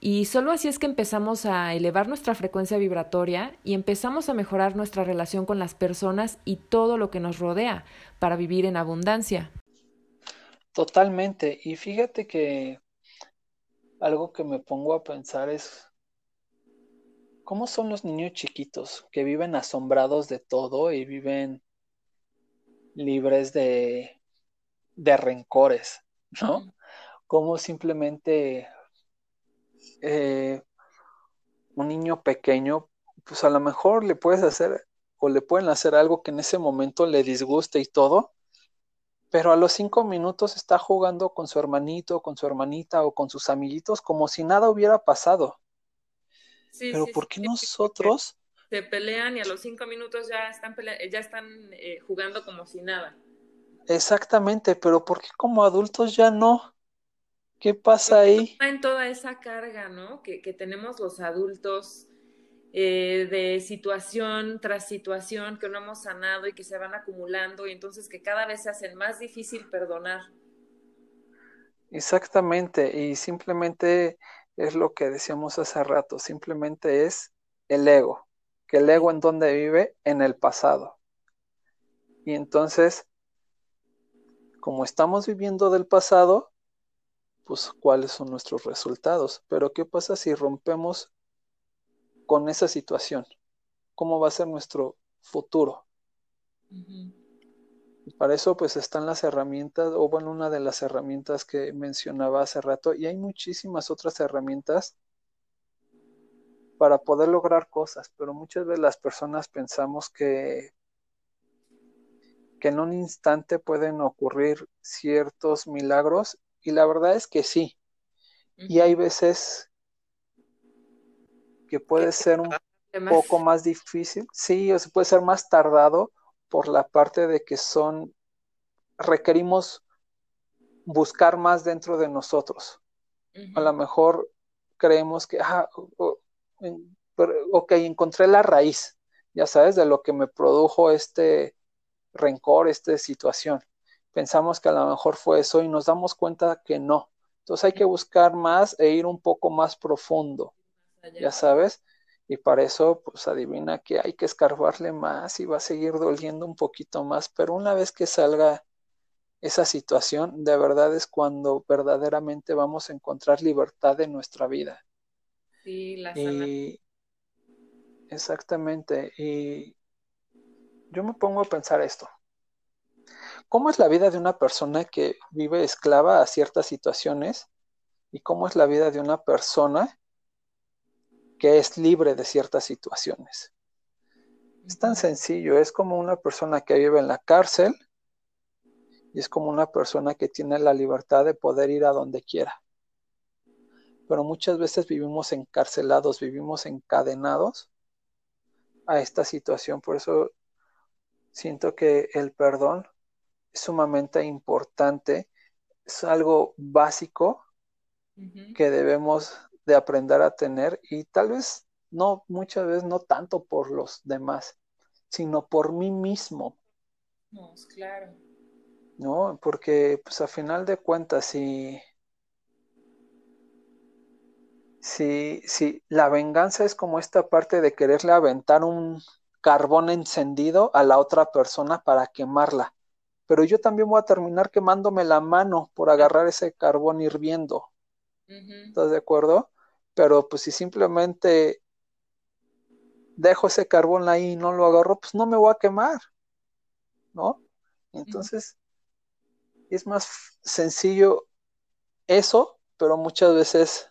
Y solo así es que empezamos a elevar nuestra frecuencia vibratoria y empezamos a mejorar nuestra relación con las personas y todo lo que nos rodea para vivir en abundancia. Totalmente. Y fíjate que algo que me pongo a pensar es ¿Cómo son los niños chiquitos que viven asombrados de todo y viven libres de, de rencores, ¿no? Como simplemente eh, un niño pequeño, pues a lo mejor le puedes hacer o le pueden hacer algo que en ese momento le disguste y todo, pero a los cinco minutos está jugando con su hermanito, con su hermanita o con sus amiguitos como si nada hubiera pasado. Pero ¿por qué nosotros? Se pelean y a los cinco minutos ya están, ya están eh, jugando como si nada. Exactamente, pero ¿por qué como adultos ya no? ¿Qué pasa ahí? En toda esa carga, ¿no? Que, tenemos los adultos eh, de situación tras situación que no hemos sanado y que se van acumulando y entonces que cada vez se hacen más difícil perdonar. Exactamente, y simplemente es lo que decíamos hace rato, simplemente es el ego, que el ego en donde vive en el pasado. Y entonces, como estamos viviendo del pasado, pues cuáles son nuestros resultados. Pero ¿qué pasa si rompemos con esa situación? ¿Cómo va a ser nuestro futuro? Y para eso pues están las herramientas, o bueno, una de las herramientas que mencionaba hace rato, y hay muchísimas otras herramientas para poder lograr cosas, pero muchas veces las personas pensamos que, que en un instante pueden ocurrir ciertos milagros, y la verdad es que sí. Y hay veces que puede ser un poco más difícil, sí, o se puede ser más tardado, por la parte de que son, requerimos buscar más dentro de nosotros. A lo mejor creemos que, ah, ok, encontré la raíz, ya sabes, de lo que me produjo este rencor, esta situación. Pensamos que a lo mejor fue eso y nos damos cuenta que no. Entonces hay que buscar más e ir un poco más profundo, ya sabes. Y para eso, pues adivina que hay que escarbarle más y va a seguir doliendo un poquito más, pero una vez que salga esa situación, de verdad es cuando verdaderamente vamos a encontrar libertad en nuestra vida. Sí, la y, Exactamente. Y yo me pongo a pensar esto. ¿Cómo es la vida de una persona que vive esclava a ciertas situaciones? ¿Y cómo es la vida de una persona que es libre de ciertas situaciones? Es tan sencillo, es como una persona que vive en la cárcel y es como una persona que tiene la libertad de poder ir a donde quiera. Pero muchas veces vivimos encarcelados, vivimos encadenados a esta situación. Por eso siento que el perdón es sumamente importante, es algo básico que debemos de aprender a tener y tal vez no, muchas veces no tanto por los demás, sino por mí mismo. No, claro. ¿No? Porque pues a final de cuentas, si Sí, sí, la venganza es como esta parte de quererle aventar un carbón encendido a la otra persona para quemarla. Pero yo también voy a terminar quemándome la mano por agarrar ese carbón hirviendo. ¿Estás de acuerdo? Pero pues si simplemente dejo ese carbón ahí y no lo agarro, pues no me voy a quemar. ¿No? Entonces, es más sencillo eso, pero muchas veces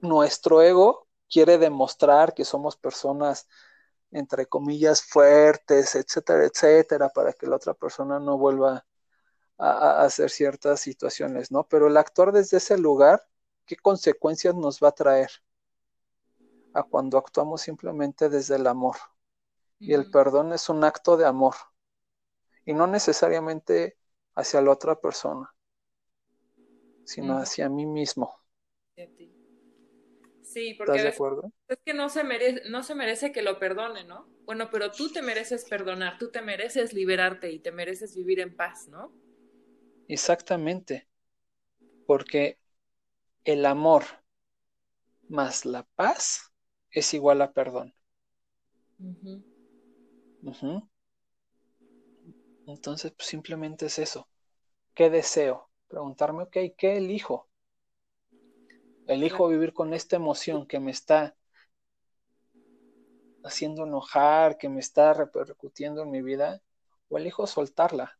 nuestro ego quiere demostrar que somos personas, entre comillas, fuertes, etcétera, etcétera, para que la otra persona no vuelva a, hacer ciertas situaciones, ¿no? Pero el actuar desde ese lugar, ¿qué consecuencias nos va a traer? A cuando actuamos simplemente desde el amor. Y el perdón es un acto de amor. Y no necesariamente hacia la otra persona, sino hacia mí mismo. Sí, porque ¿Estás de acuerdo? es que no se, merece, no se merece que lo perdone, ¿no? Bueno, pero tú te mereces perdonar, tú te mereces liberarte y te mereces vivir en paz, ¿no? Exactamente, porque el amor más la paz es igual a perdón. Entonces, pues, simplemente es eso. ¿Qué deseo? Preguntarme, ok, ¿qué elijo? Elijo vivir con esta emoción que me está haciendo enojar, que me está repercutiendo en mi vida, o elijo soltarla.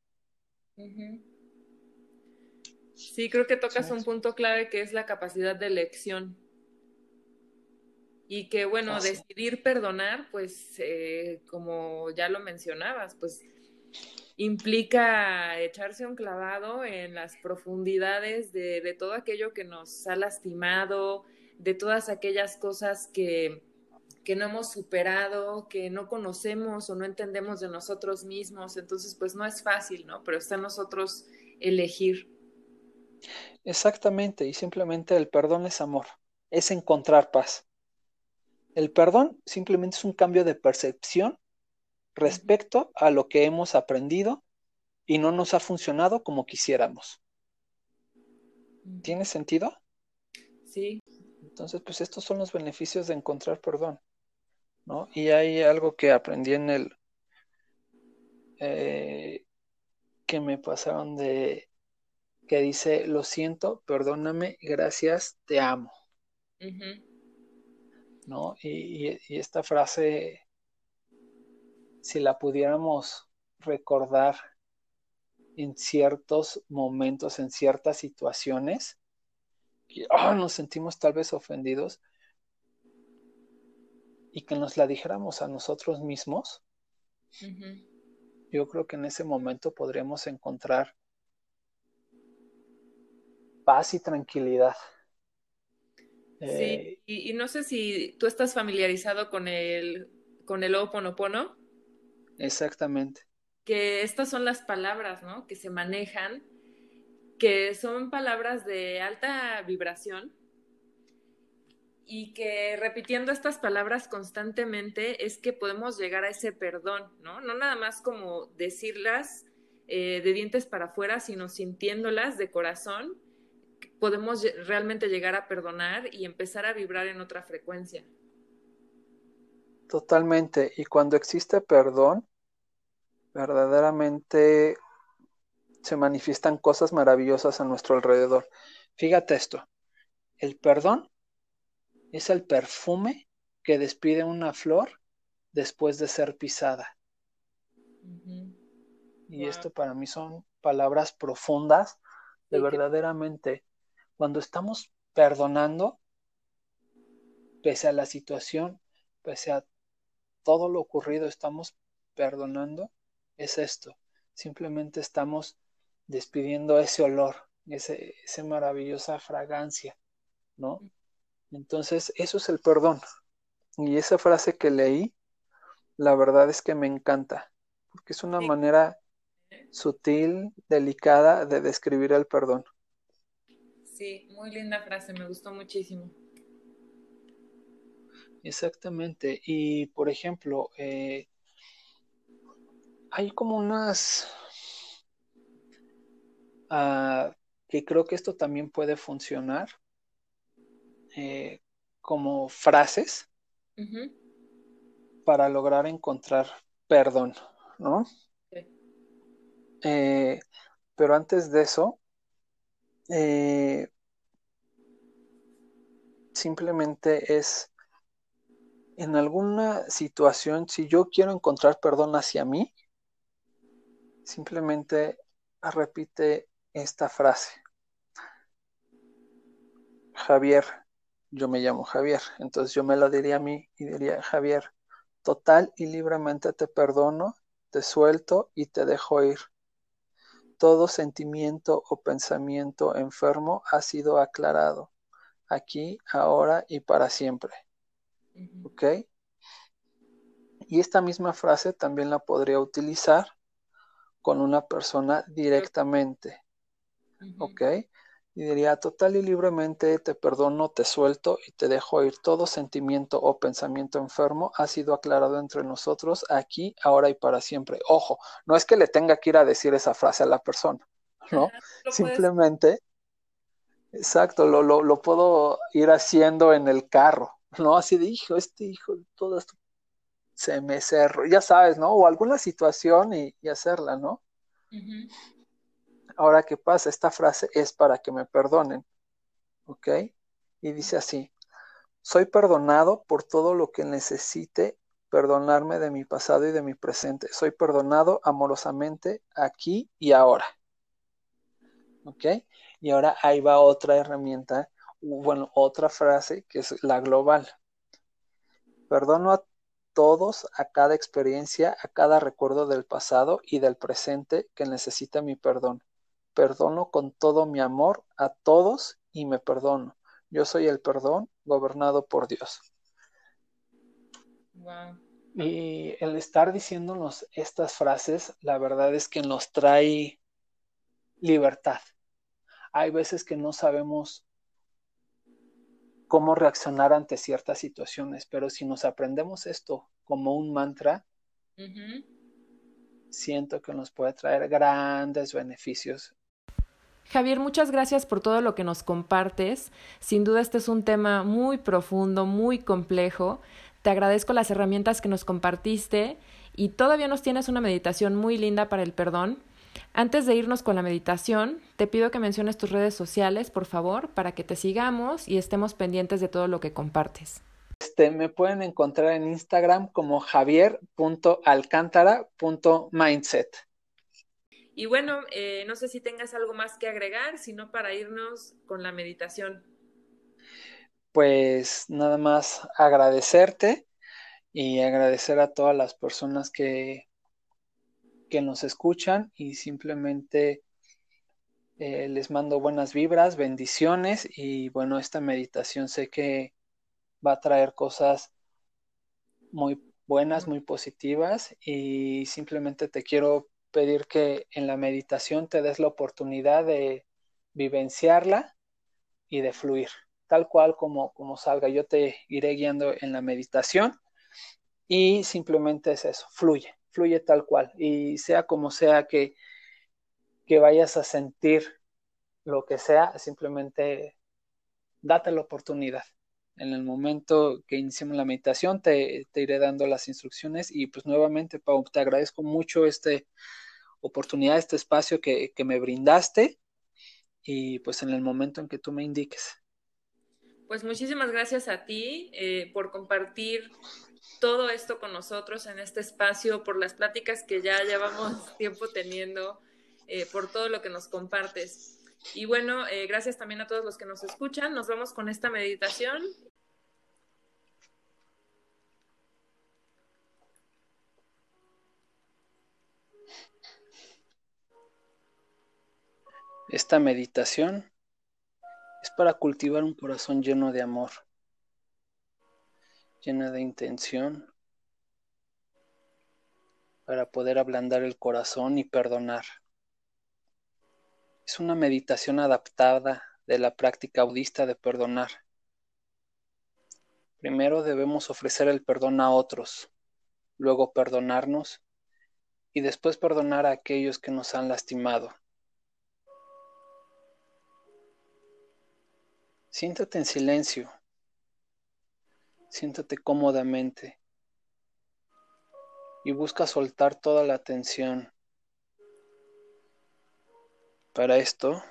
Sí, creo que tocas un punto clave que es la capacidad de elección. Y que, bueno, decidir perdonar, pues, eh, como ya lo mencionabas, pues implica echarse un clavado en las profundidades de, todo aquello que nos ha lastimado, de todas aquellas cosas que, que no hemos superado, que no conocemos o no entendemos de nosotros mismos. Entonces, pues no es fácil, ¿no? Pero está en nosotros elegir. Exactamente, y simplemente el perdón es amor, es encontrar paz. El perdón simplemente es un cambio de percepción respecto a lo que hemos aprendido y no nos ha funcionado como quisiéramos. ¿Tiene sentido? Sí. Entonces, pues estos son los beneficios de encontrar perdón, ¿no? Y hay algo que aprendí en el... Eh, que me pasaron de... que dice, lo siento, perdóname, gracias, te amo. ¿No? y, esta frase si la pudiéramos recordar en ciertos momentos, en ciertas situaciones, que ah, nos sentimos tal vez ofendidos y que nos la dijéramos a nosotros mismos, yo creo que en ese momento podríamos encontrar paz y tranquilidad. Sí, eh, y, no sé si tú estás familiarizado con el, con el Oponopono. Exactamente. Que estas son las palabras, ¿no? Que se manejan, que son palabras de alta vibración y que repitiendo estas palabras constantemente es que podemos llegar a ese perdón, ¿no? No nada más como decirlas eh, de dientes para afuera, sino sintiéndolas de corazón, podemos realmente llegar a perdonar y empezar a vibrar en otra frecuencia. Totalmente. Y cuando existe perdón, verdaderamente se manifiestan cosas maravillosas a nuestro alrededor. Fíjate esto, el perdón es el perfume que despide una flor después de ser pisada. Y esto para mí son palabras profundas de verdaderamente, cuando estamos perdonando, pese a la situación, pese a todo lo ocurrido, estamos perdonando, es esto. Simplemente estamos despidiendo ese olor, ese, esa maravillosa fragancia, ¿no? Entonces, eso es el perdón. Y esa frase que leí, la verdad es que me encanta, porque es una manera sutil, delicada de describir el perdón. Sí, muy linda frase, me gustó muchísimo. Exactamente. Y por ejemplo, eh, hay como unas ah, que creo que esto también puede funcionar eh, como frases para lograr encontrar perdón, ¿no? Eh, pero antes de eso, eh, simplemente es en alguna situación, si yo quiero encontrar perdón hacia mí, simplemente repite esta frase. Javier, yo me llamo Javier, entonces yo me la diría a mí y diría, Javier, total y libremente te perdono, te suelto y te dejo ir. Todo sentimiento o pensamiento enfermo ha sido aclarado, aquí, ahora y para siempre. ¿Ok? Y esta misma frase también la podría utilizar con una persona directamente. ¿Ok? Y diría total y libremente te perdono, te suelto y te dejo ir. Todo sentimiento o pensamiento enfermo ha sido aclarado entre nosotros aquí, ahora y para siempre. Ojo, no es que le tenga que ir a decir esa frase a la persona, ¿no? Simplemente, exacto, lo, lo, lo, puedo ir haciendo en el carro, ¿no? Así de hijo, este hijo, todo esto se me cerró, ya sabes, ¿no? O alguna situación y, hacerla, ¿no? Ahora, ¿qué pasa? Esta frase es para que me perdonen. ¿Ok? Y dice así, soy perdonado por todo lo que necesite perdonarme de mi pasado y de mi presente. Soy perdonado amorosamente aquí y ahora. ¿Ok? Y ahora ahí va otra herramienta, bueno, otra frase que es la global. Perdono a todos, a cada experiencia, a cada recuerdo del pasado y del presente que necesita mi perdón perdono con todo mi amor a todos y me perdono. Yo soy el perdón gobernado por Dios. Y el estar diciéndonos estas frases, la verdad es que nos trae libertad. Hay veces que no sabemos cómo reaccionar ante ciertas situaciones, pero si nos aprendemos esto como un mantra, siento que nos puede traer grandes beneficios Javier, muchas gracias por todo lo que nos compartes. Sin duda este es un tema muy profundo, muy complejo. Te agradezco las herramientas que nos compartiste y todavía nos tienes una meditación muy linda para el perdón. Antes de irnos con la meditación, te pido que menciones tus redes sociales, por favor, para que te sigamos y estemos pendientes de todo lo que compartes. Este, me pueden encontrar en Instagram como javier.alcántara.mindset. Y bueno, eh, no sé si tengas algo más que agregar, sino para irnos con la meditación. Pues nada más agradecerte y agradecer a todas las personas que, que nos escuchan y simplemente eh, les mando buenas vibras, bendiciones y bueno, esta meditación sé que va a traer cosas muy buenas, muy positivas y simplemente te quiero pedir que en la meditación te des la oportunidad de vivenciarla y de fluir, tal cual como, como salga. Yo te iré guiando en la meditación y simplemente es eso, fluye, fluye tal cual. Y sea como sea que, que vayas a sentir lo que sea, simplemente date la oportunidad. En el momento que iniciemos la meditación, te, te iré dando las instrucciones y pues nuevamente, Pau, te agradezco mucho este oportunidad, este espacio que, que me brindaste y pues en el momento en que tú me indiques. Pues muchísimas gracias a ti eh, por compartir todo esto con nosotros en este espacio, por las pláticas que ya llevamos tiempo teniendo, eh, por todo lo que nos compartes. Y bueno, eh, gracias también a todos los que nos escuchan. Nos vamos con esta meditación. Esta meditación es para cultivar un corazón lleno de amor, lleno de intención, para poder ablandar el corazón y perdonar. Es una meditación adaptada de la práctica budista de perdonar. Primero debemos ofrecer el perdón a otros, luego perdonarnos y después perdonar a aquellos que nos han lastimado. Siéntate en silencio. Siéntate cómodamente y busca soltar toda la tensión. Para esto,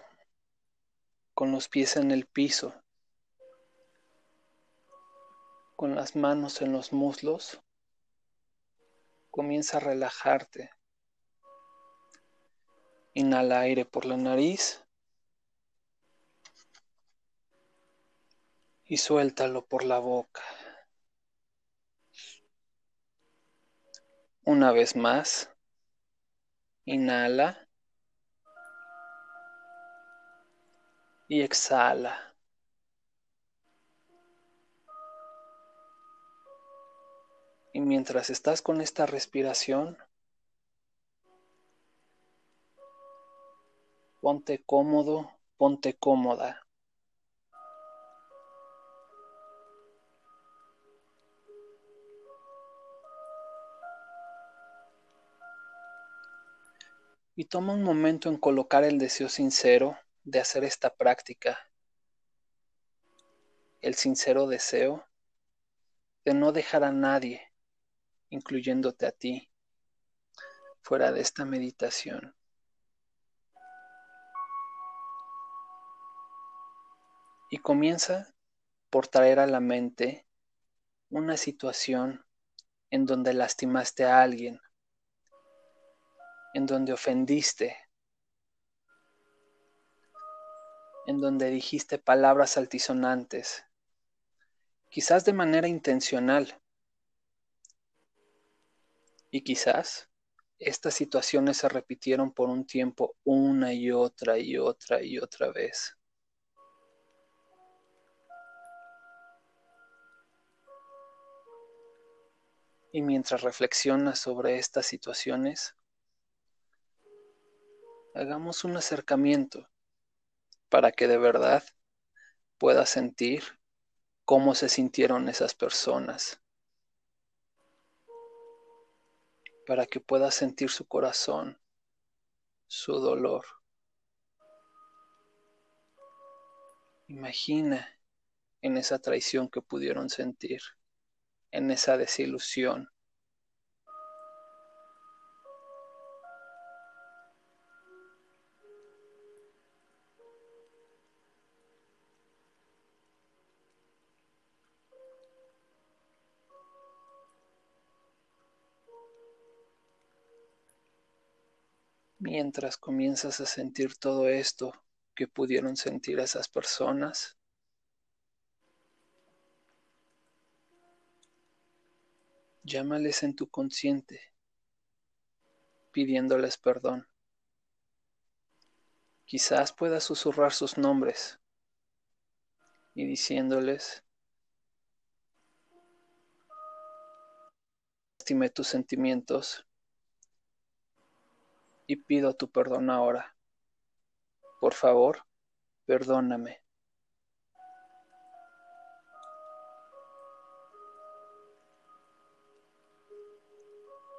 con los pies en el piso, con las manos en los muslos, comienza a relajarte. Inhala aire por la nariz. y suéltalo por la boca. Una vez más, inhala y exhala. Y mientras estás con esta respiración, ponte cómodo, ponte cómoda. y toma un momento en colocar el deseo sincero de hacer esta práctica. El sincero deseo de no dejar a nadie, incluyéndote a ti, fuera de esta meditación. Y comienza por traer a la mente una situación en donde lastimaste a alguien en donde ofendiste, en donde dijiste palabras altisonantes, quizás de manera intencional. Y quizás estas situaciones se repitieron por un tiempo una y otra y otra y otra vez. Y mientras reflexionas sobre estas situaciones, hagamos un acercamiento para que de verdad puedas sentir cómo se sintieron esas personas, para que puedas sentir su corazón, su dolor. Imagina en esa traición que pudieron sentir, en esa desilusión, mientras comienzas a sentir todo esto que pudieron sentir esas personas, llámales en tu consciente, pidiéndoles perdón. Quizás puedas susurrar sus nombres y diciéndoles, estime tus sentimientos y pido tu perdón ahora. Por favor, perdóname.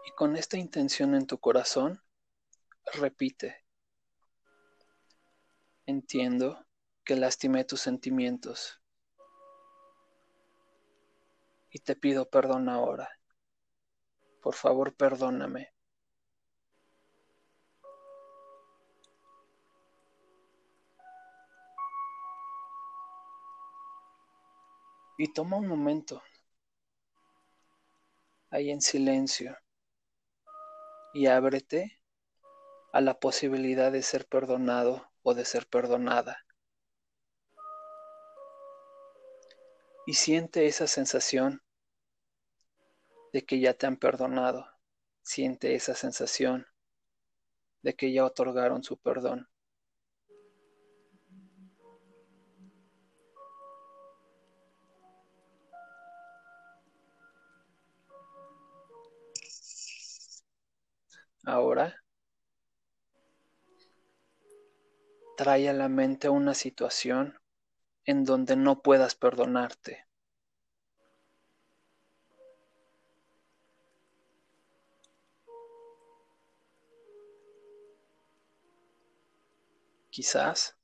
Y con esta intención en tu corazón, repite. Entiendo que lastimé tus sentimientos y te pido perdón ahora. Por favor, perdóname. Y toma un momento ahí en silencio y ábrete a la posibilidad de ser perdonado o de ser perdonada. Y siente esa sensación de que ya te han perdonado. Siente esa sensación de que ya otorgaron su perdón. Ahora trae a la mente una situación en donde no puedas perdonarte. Quizás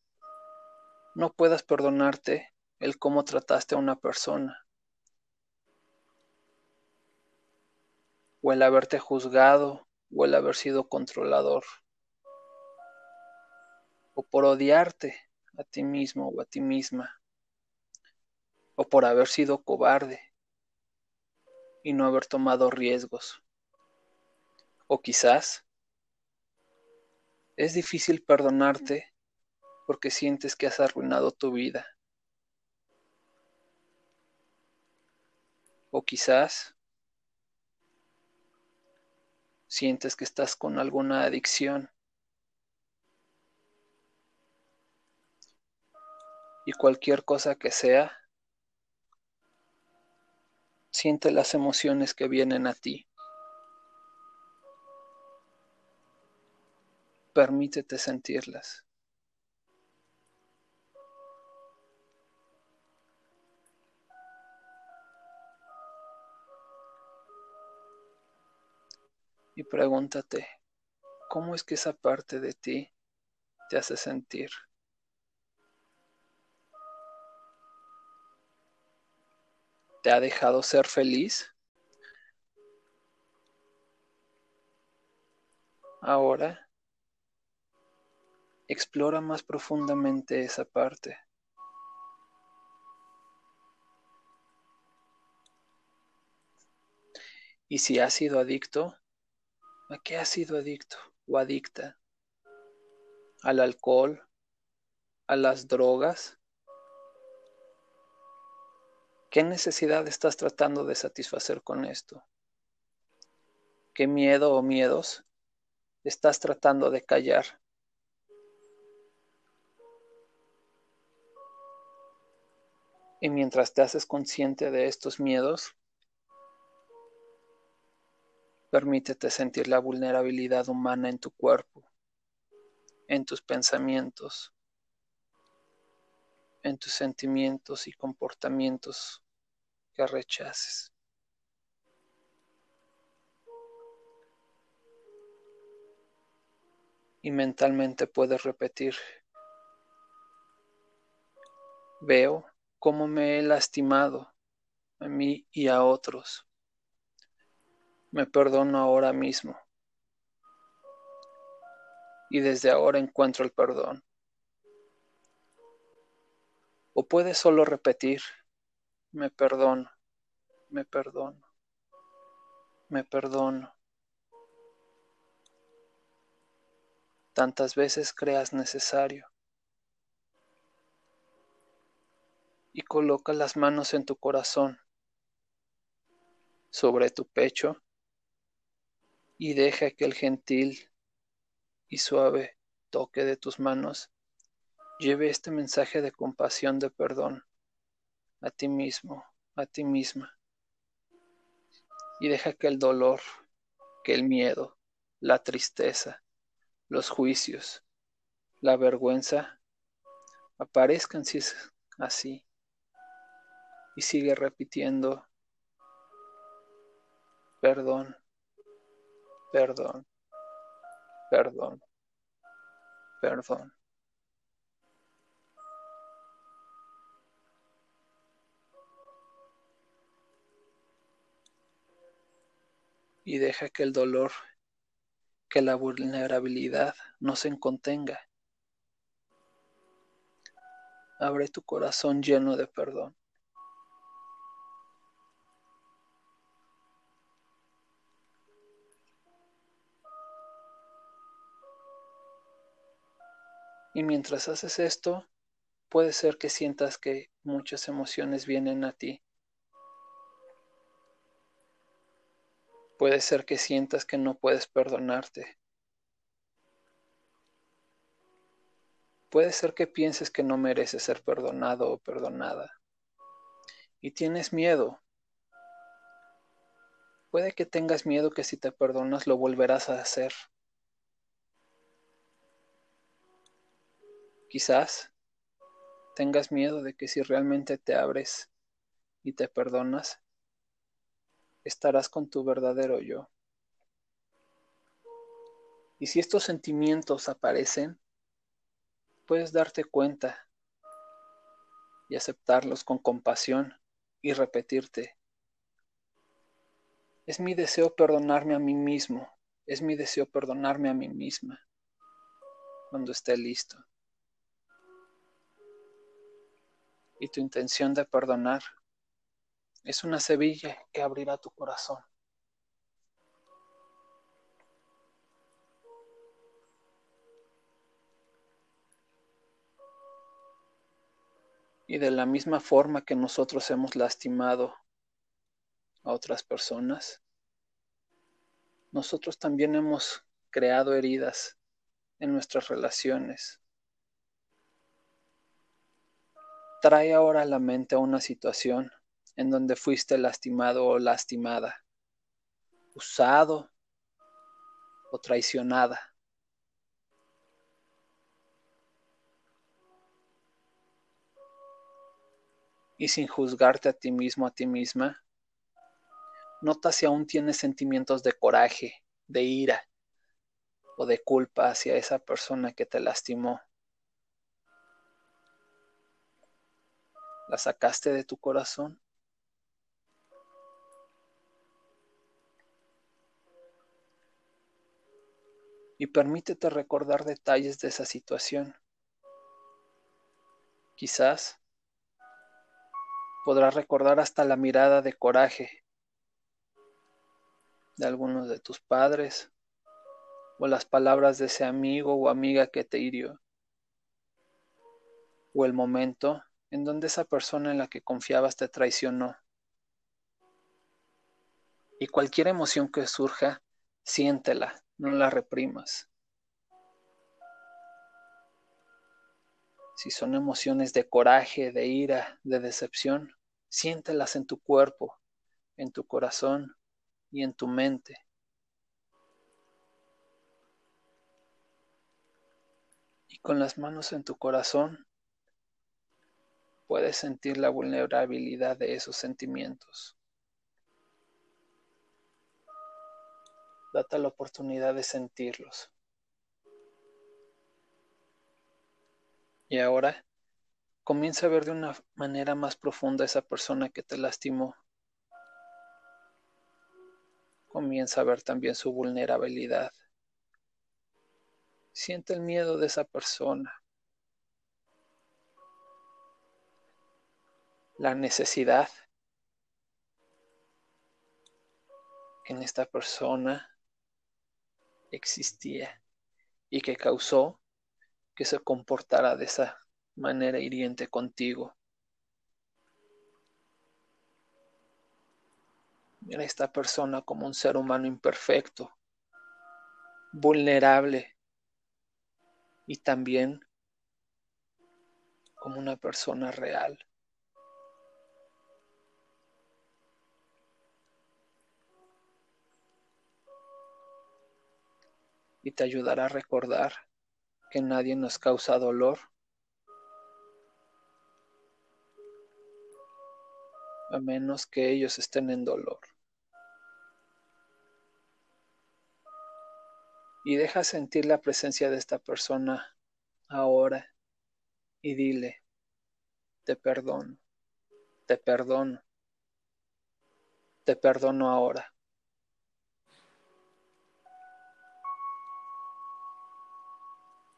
no puedas perdonarte el cómo trataste a una persona o el haberte juzgado o el haber sido controlador. O por odiarte a ti mismo o a ti misma. O por haber sido cobarde y no haber tomado riesgos. O quizás es difícil perdonarte porque sientes que has arruinado tu vida. O quizás sientes que estás con alguna adicción. Y cualquier cosa que sea, siente las emociones que vienen a ti. Permítete sentirlas. Y pregúntate, ¿cómo es que esa parte de ti te hace sentir? ¿Te ha dejado ser feliz? Ahora, explora más profundamente esa parte. Y si has sido adicto, ¿A qué has sido adicto o adicta? ¿Al alcohol? ¿A las drogas? ¿Qué necesidad estás tratando de satisfacer con esto? ¿Qué miedo o miedos estás tratando de callar? Y mientras te haces consciente de estos miedos, Permítete sentir la vulnerabilidad humana en tu cuerpo, en tus pensamientos, en tus sentimientos y comportamientos que rechaces. Y mentalmente puedes repetir, veo cómo me he lastimado a mí y a otros me perdono ahora mismo. Y desde ahora encuentro el perdón. O puedes solo repetir, me perdono, me perdono, me perdono. Tantas veces creas necesario. Y coloca las manos en tu corazón, sobre tu pecho y deja que el gentil y suave toque de tus manos lleve este mensaje de compasión, de perdón a ti mismo, a ti misma. Y deja que el dolor, que el miedo, la tristeza, los juicios, la vergüenza aparezcan si es así. Y sigue repitiendo, perdón, perdón, perdón, perdón. Y deja que el dolor, que la vulnerabilidad no se contenga. Abre tu corazón lleno de perdón. Y mientras haces esto, puede ser que sientas que muchas emociones vienen a ti. Puede ser que sientas que no puedes perdonarte. Puede ser que pienses que no mereces ser perdonado o perdonada. Y tienes miedo. Puede que tengas miedo que si te perdonas lo volverás a hacer. Quizás tengas miedo de que si realmente te abres y te perdonas, estarás con tu verdadero yo. Y si estos sentimientos aparecen, puedes darte cuenta y aceptarlos con compasión y repetirte, es mi deseo perdonarme a mí mismo, es mi deseo perdonarme a mí misma cuando esté listo. Y tu intención de perdonar es una sevilla que abrirá tu corazón. Y de la misma forma que nosotros hemos lastimado a otras personas, nosotros también hemos creado heridas en nuestras relaciones. Trae ahora a la mente una situación en donde fuiste lastimado o lastimada, usado o traicionada. y sin juzgarte a ti mismo, a ti misma, nota si aún tienes sentimientos de coraje, de ira o de culpa hacia esa persona que te lastimó. ¿La sacaste de tu corazón? Y permítete recordar detalles de esa situación. Quizás podrás recordar hasta la mirada de coraje de algunos de tus padres o las palabras de ese amigo o amiga que te hirió o el momento en donde esa persona en la que confiabas te traicionó. Y cualquier emoción que surja, siéntela, no la reprimas. Si son emociones de coraje, de ira, de decepción, siéntelas en tu cuerpo, en tu corazón y en tu mente. Y con las manos en tu corazón, puedes sentir la vulnerabilidad de esos sentimientos. Date la oportunidad de sentirlos. Y ahora comienza a ver de una manera más profunda a esa persona que te lastimó. Comienza a ver también su vulnerabilidad. Siente el miedo de esa persona. La necesidad en esta persona existía y que causó que se comportara de esa manera hiriente contigo. Mira a esta persona como un ser humano imperfecto, vulnerable y también como una persona real. Y te ayudará a recordar que nadie nos causa dolor. A menos que ellos estén en dolor. Y deja sentir la presencia de esta persona ahora y dile, te perdono, te perdono, te perdono ahora.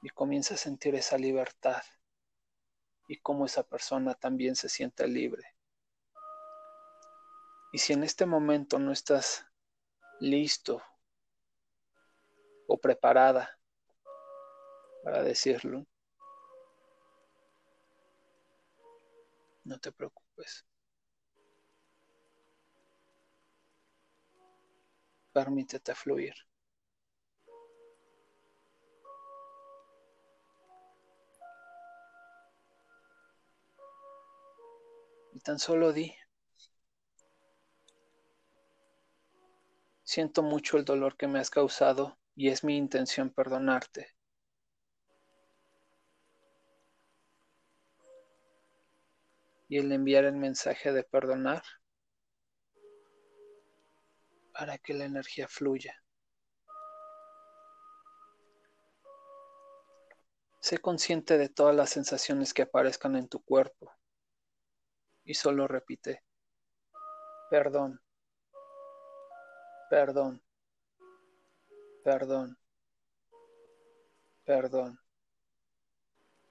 y comienza a sentir esa libertad y cómo esa persona también se siente libre. Y si en este momento no estás listo o preparada para decirlo, no te preocupes. Permítete fluir. Tan solo di. Siento mucho el dolor que me has causado y es mi intención perdonarte. Y el enviar el mensaje de perdonar para que la energía fluya. Sé consciente de todas las sensaciones que aparezcan en tu cuerpo y solo repite, perdón, perdón, perdón, perdón,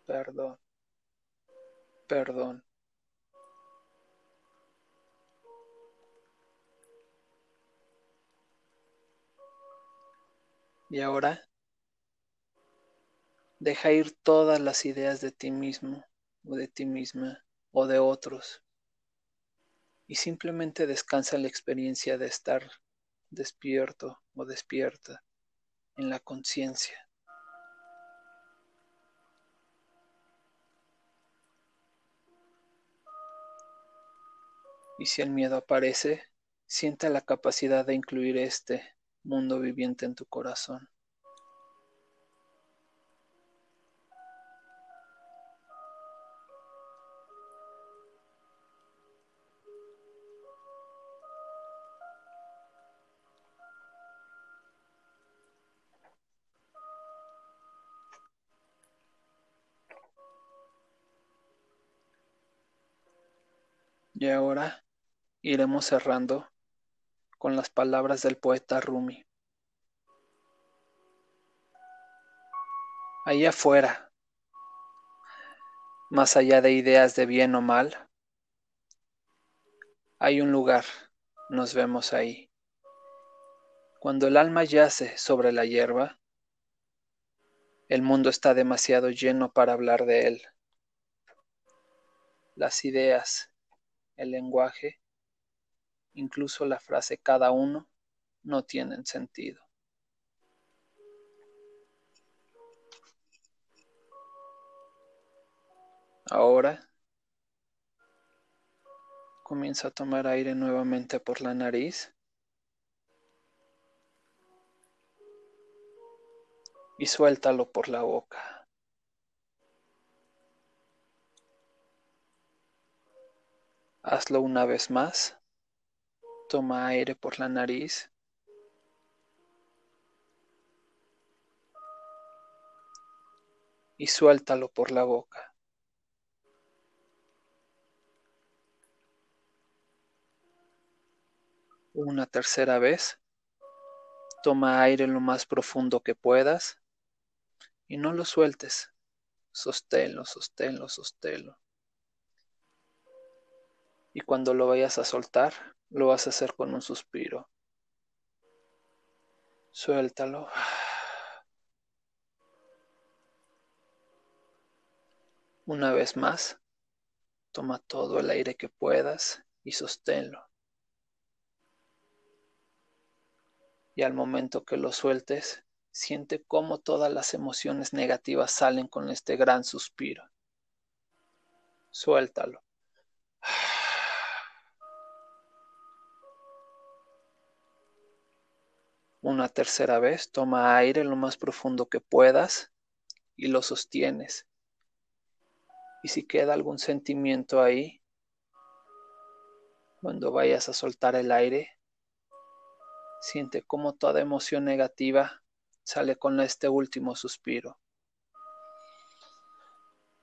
perdón, perdón. Y ahora deja ir todas las ideas de ti mismo o de ti misma o de otros y simplemente descansa la experiencia de estar despierto o despierta en la conciencia. Y si el miedo aparece, siente la capacidad de incluir este mundo viviente en tu corazón. Y ahora iremos cerrando con las palabras del poeta Rumi. Allá afuera, más allá de ideas de bien o mal, hay un lugar, nos vemos ahí. Cuando el alma yace sobre la hierba, el mundo está demasiado lleno para hablar de él. Las ideas el lenguaje, incluso la frase cada uno, no tienen sentido. Ahora comienza a tomar aire nuevamente por la nariz y suéltalo por la boca. Hazlo una vez más. Toma aire por la nariz. Y suéltalo por la boca. Una tercera vez. Toma aire lo más profundo que puedas y no lo sueltes. Sosténlo, sosténlo, sosténlo. Y cuando lo vayas a soltar, lo vas a hacer con un suspiro. Suéltalo. Una vez más, toma todo el aire que puedas y sosténlo. Y al momento que lo sueltes, siente cómo todas las emociones negativas salen con este gran suspiro. Suéltalo. Una tercera vez, toma aire lo más profundo que puedas y lo sostienes. Y si queda algún sentimiento ahí, cuando vayas a soltar el aire, siente como toda emoción negativa sale con este último suspiro.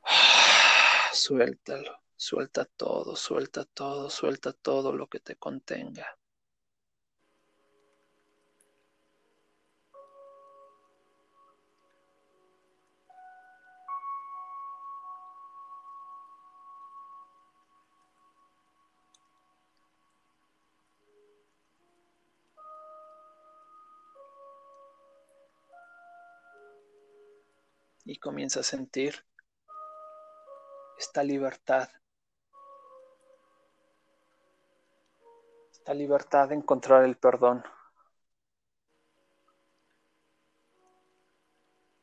Suéltalo, suelta todo, suelta todo, suelta todo lo que te contenga. Comienza a sentir esta libertad la libertad de encontrar el perdón.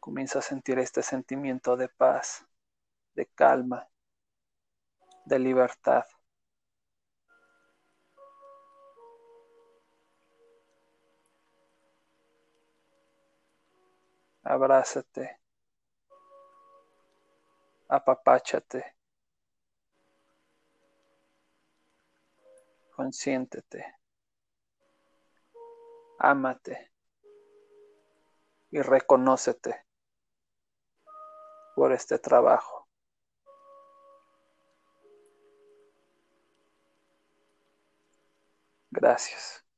Comienza a sentir este sentimiento de paz, de calma, de libertad. Abrázate, apapáchate. consiéntete, ámate y reconócete por este trabajo. Gracias.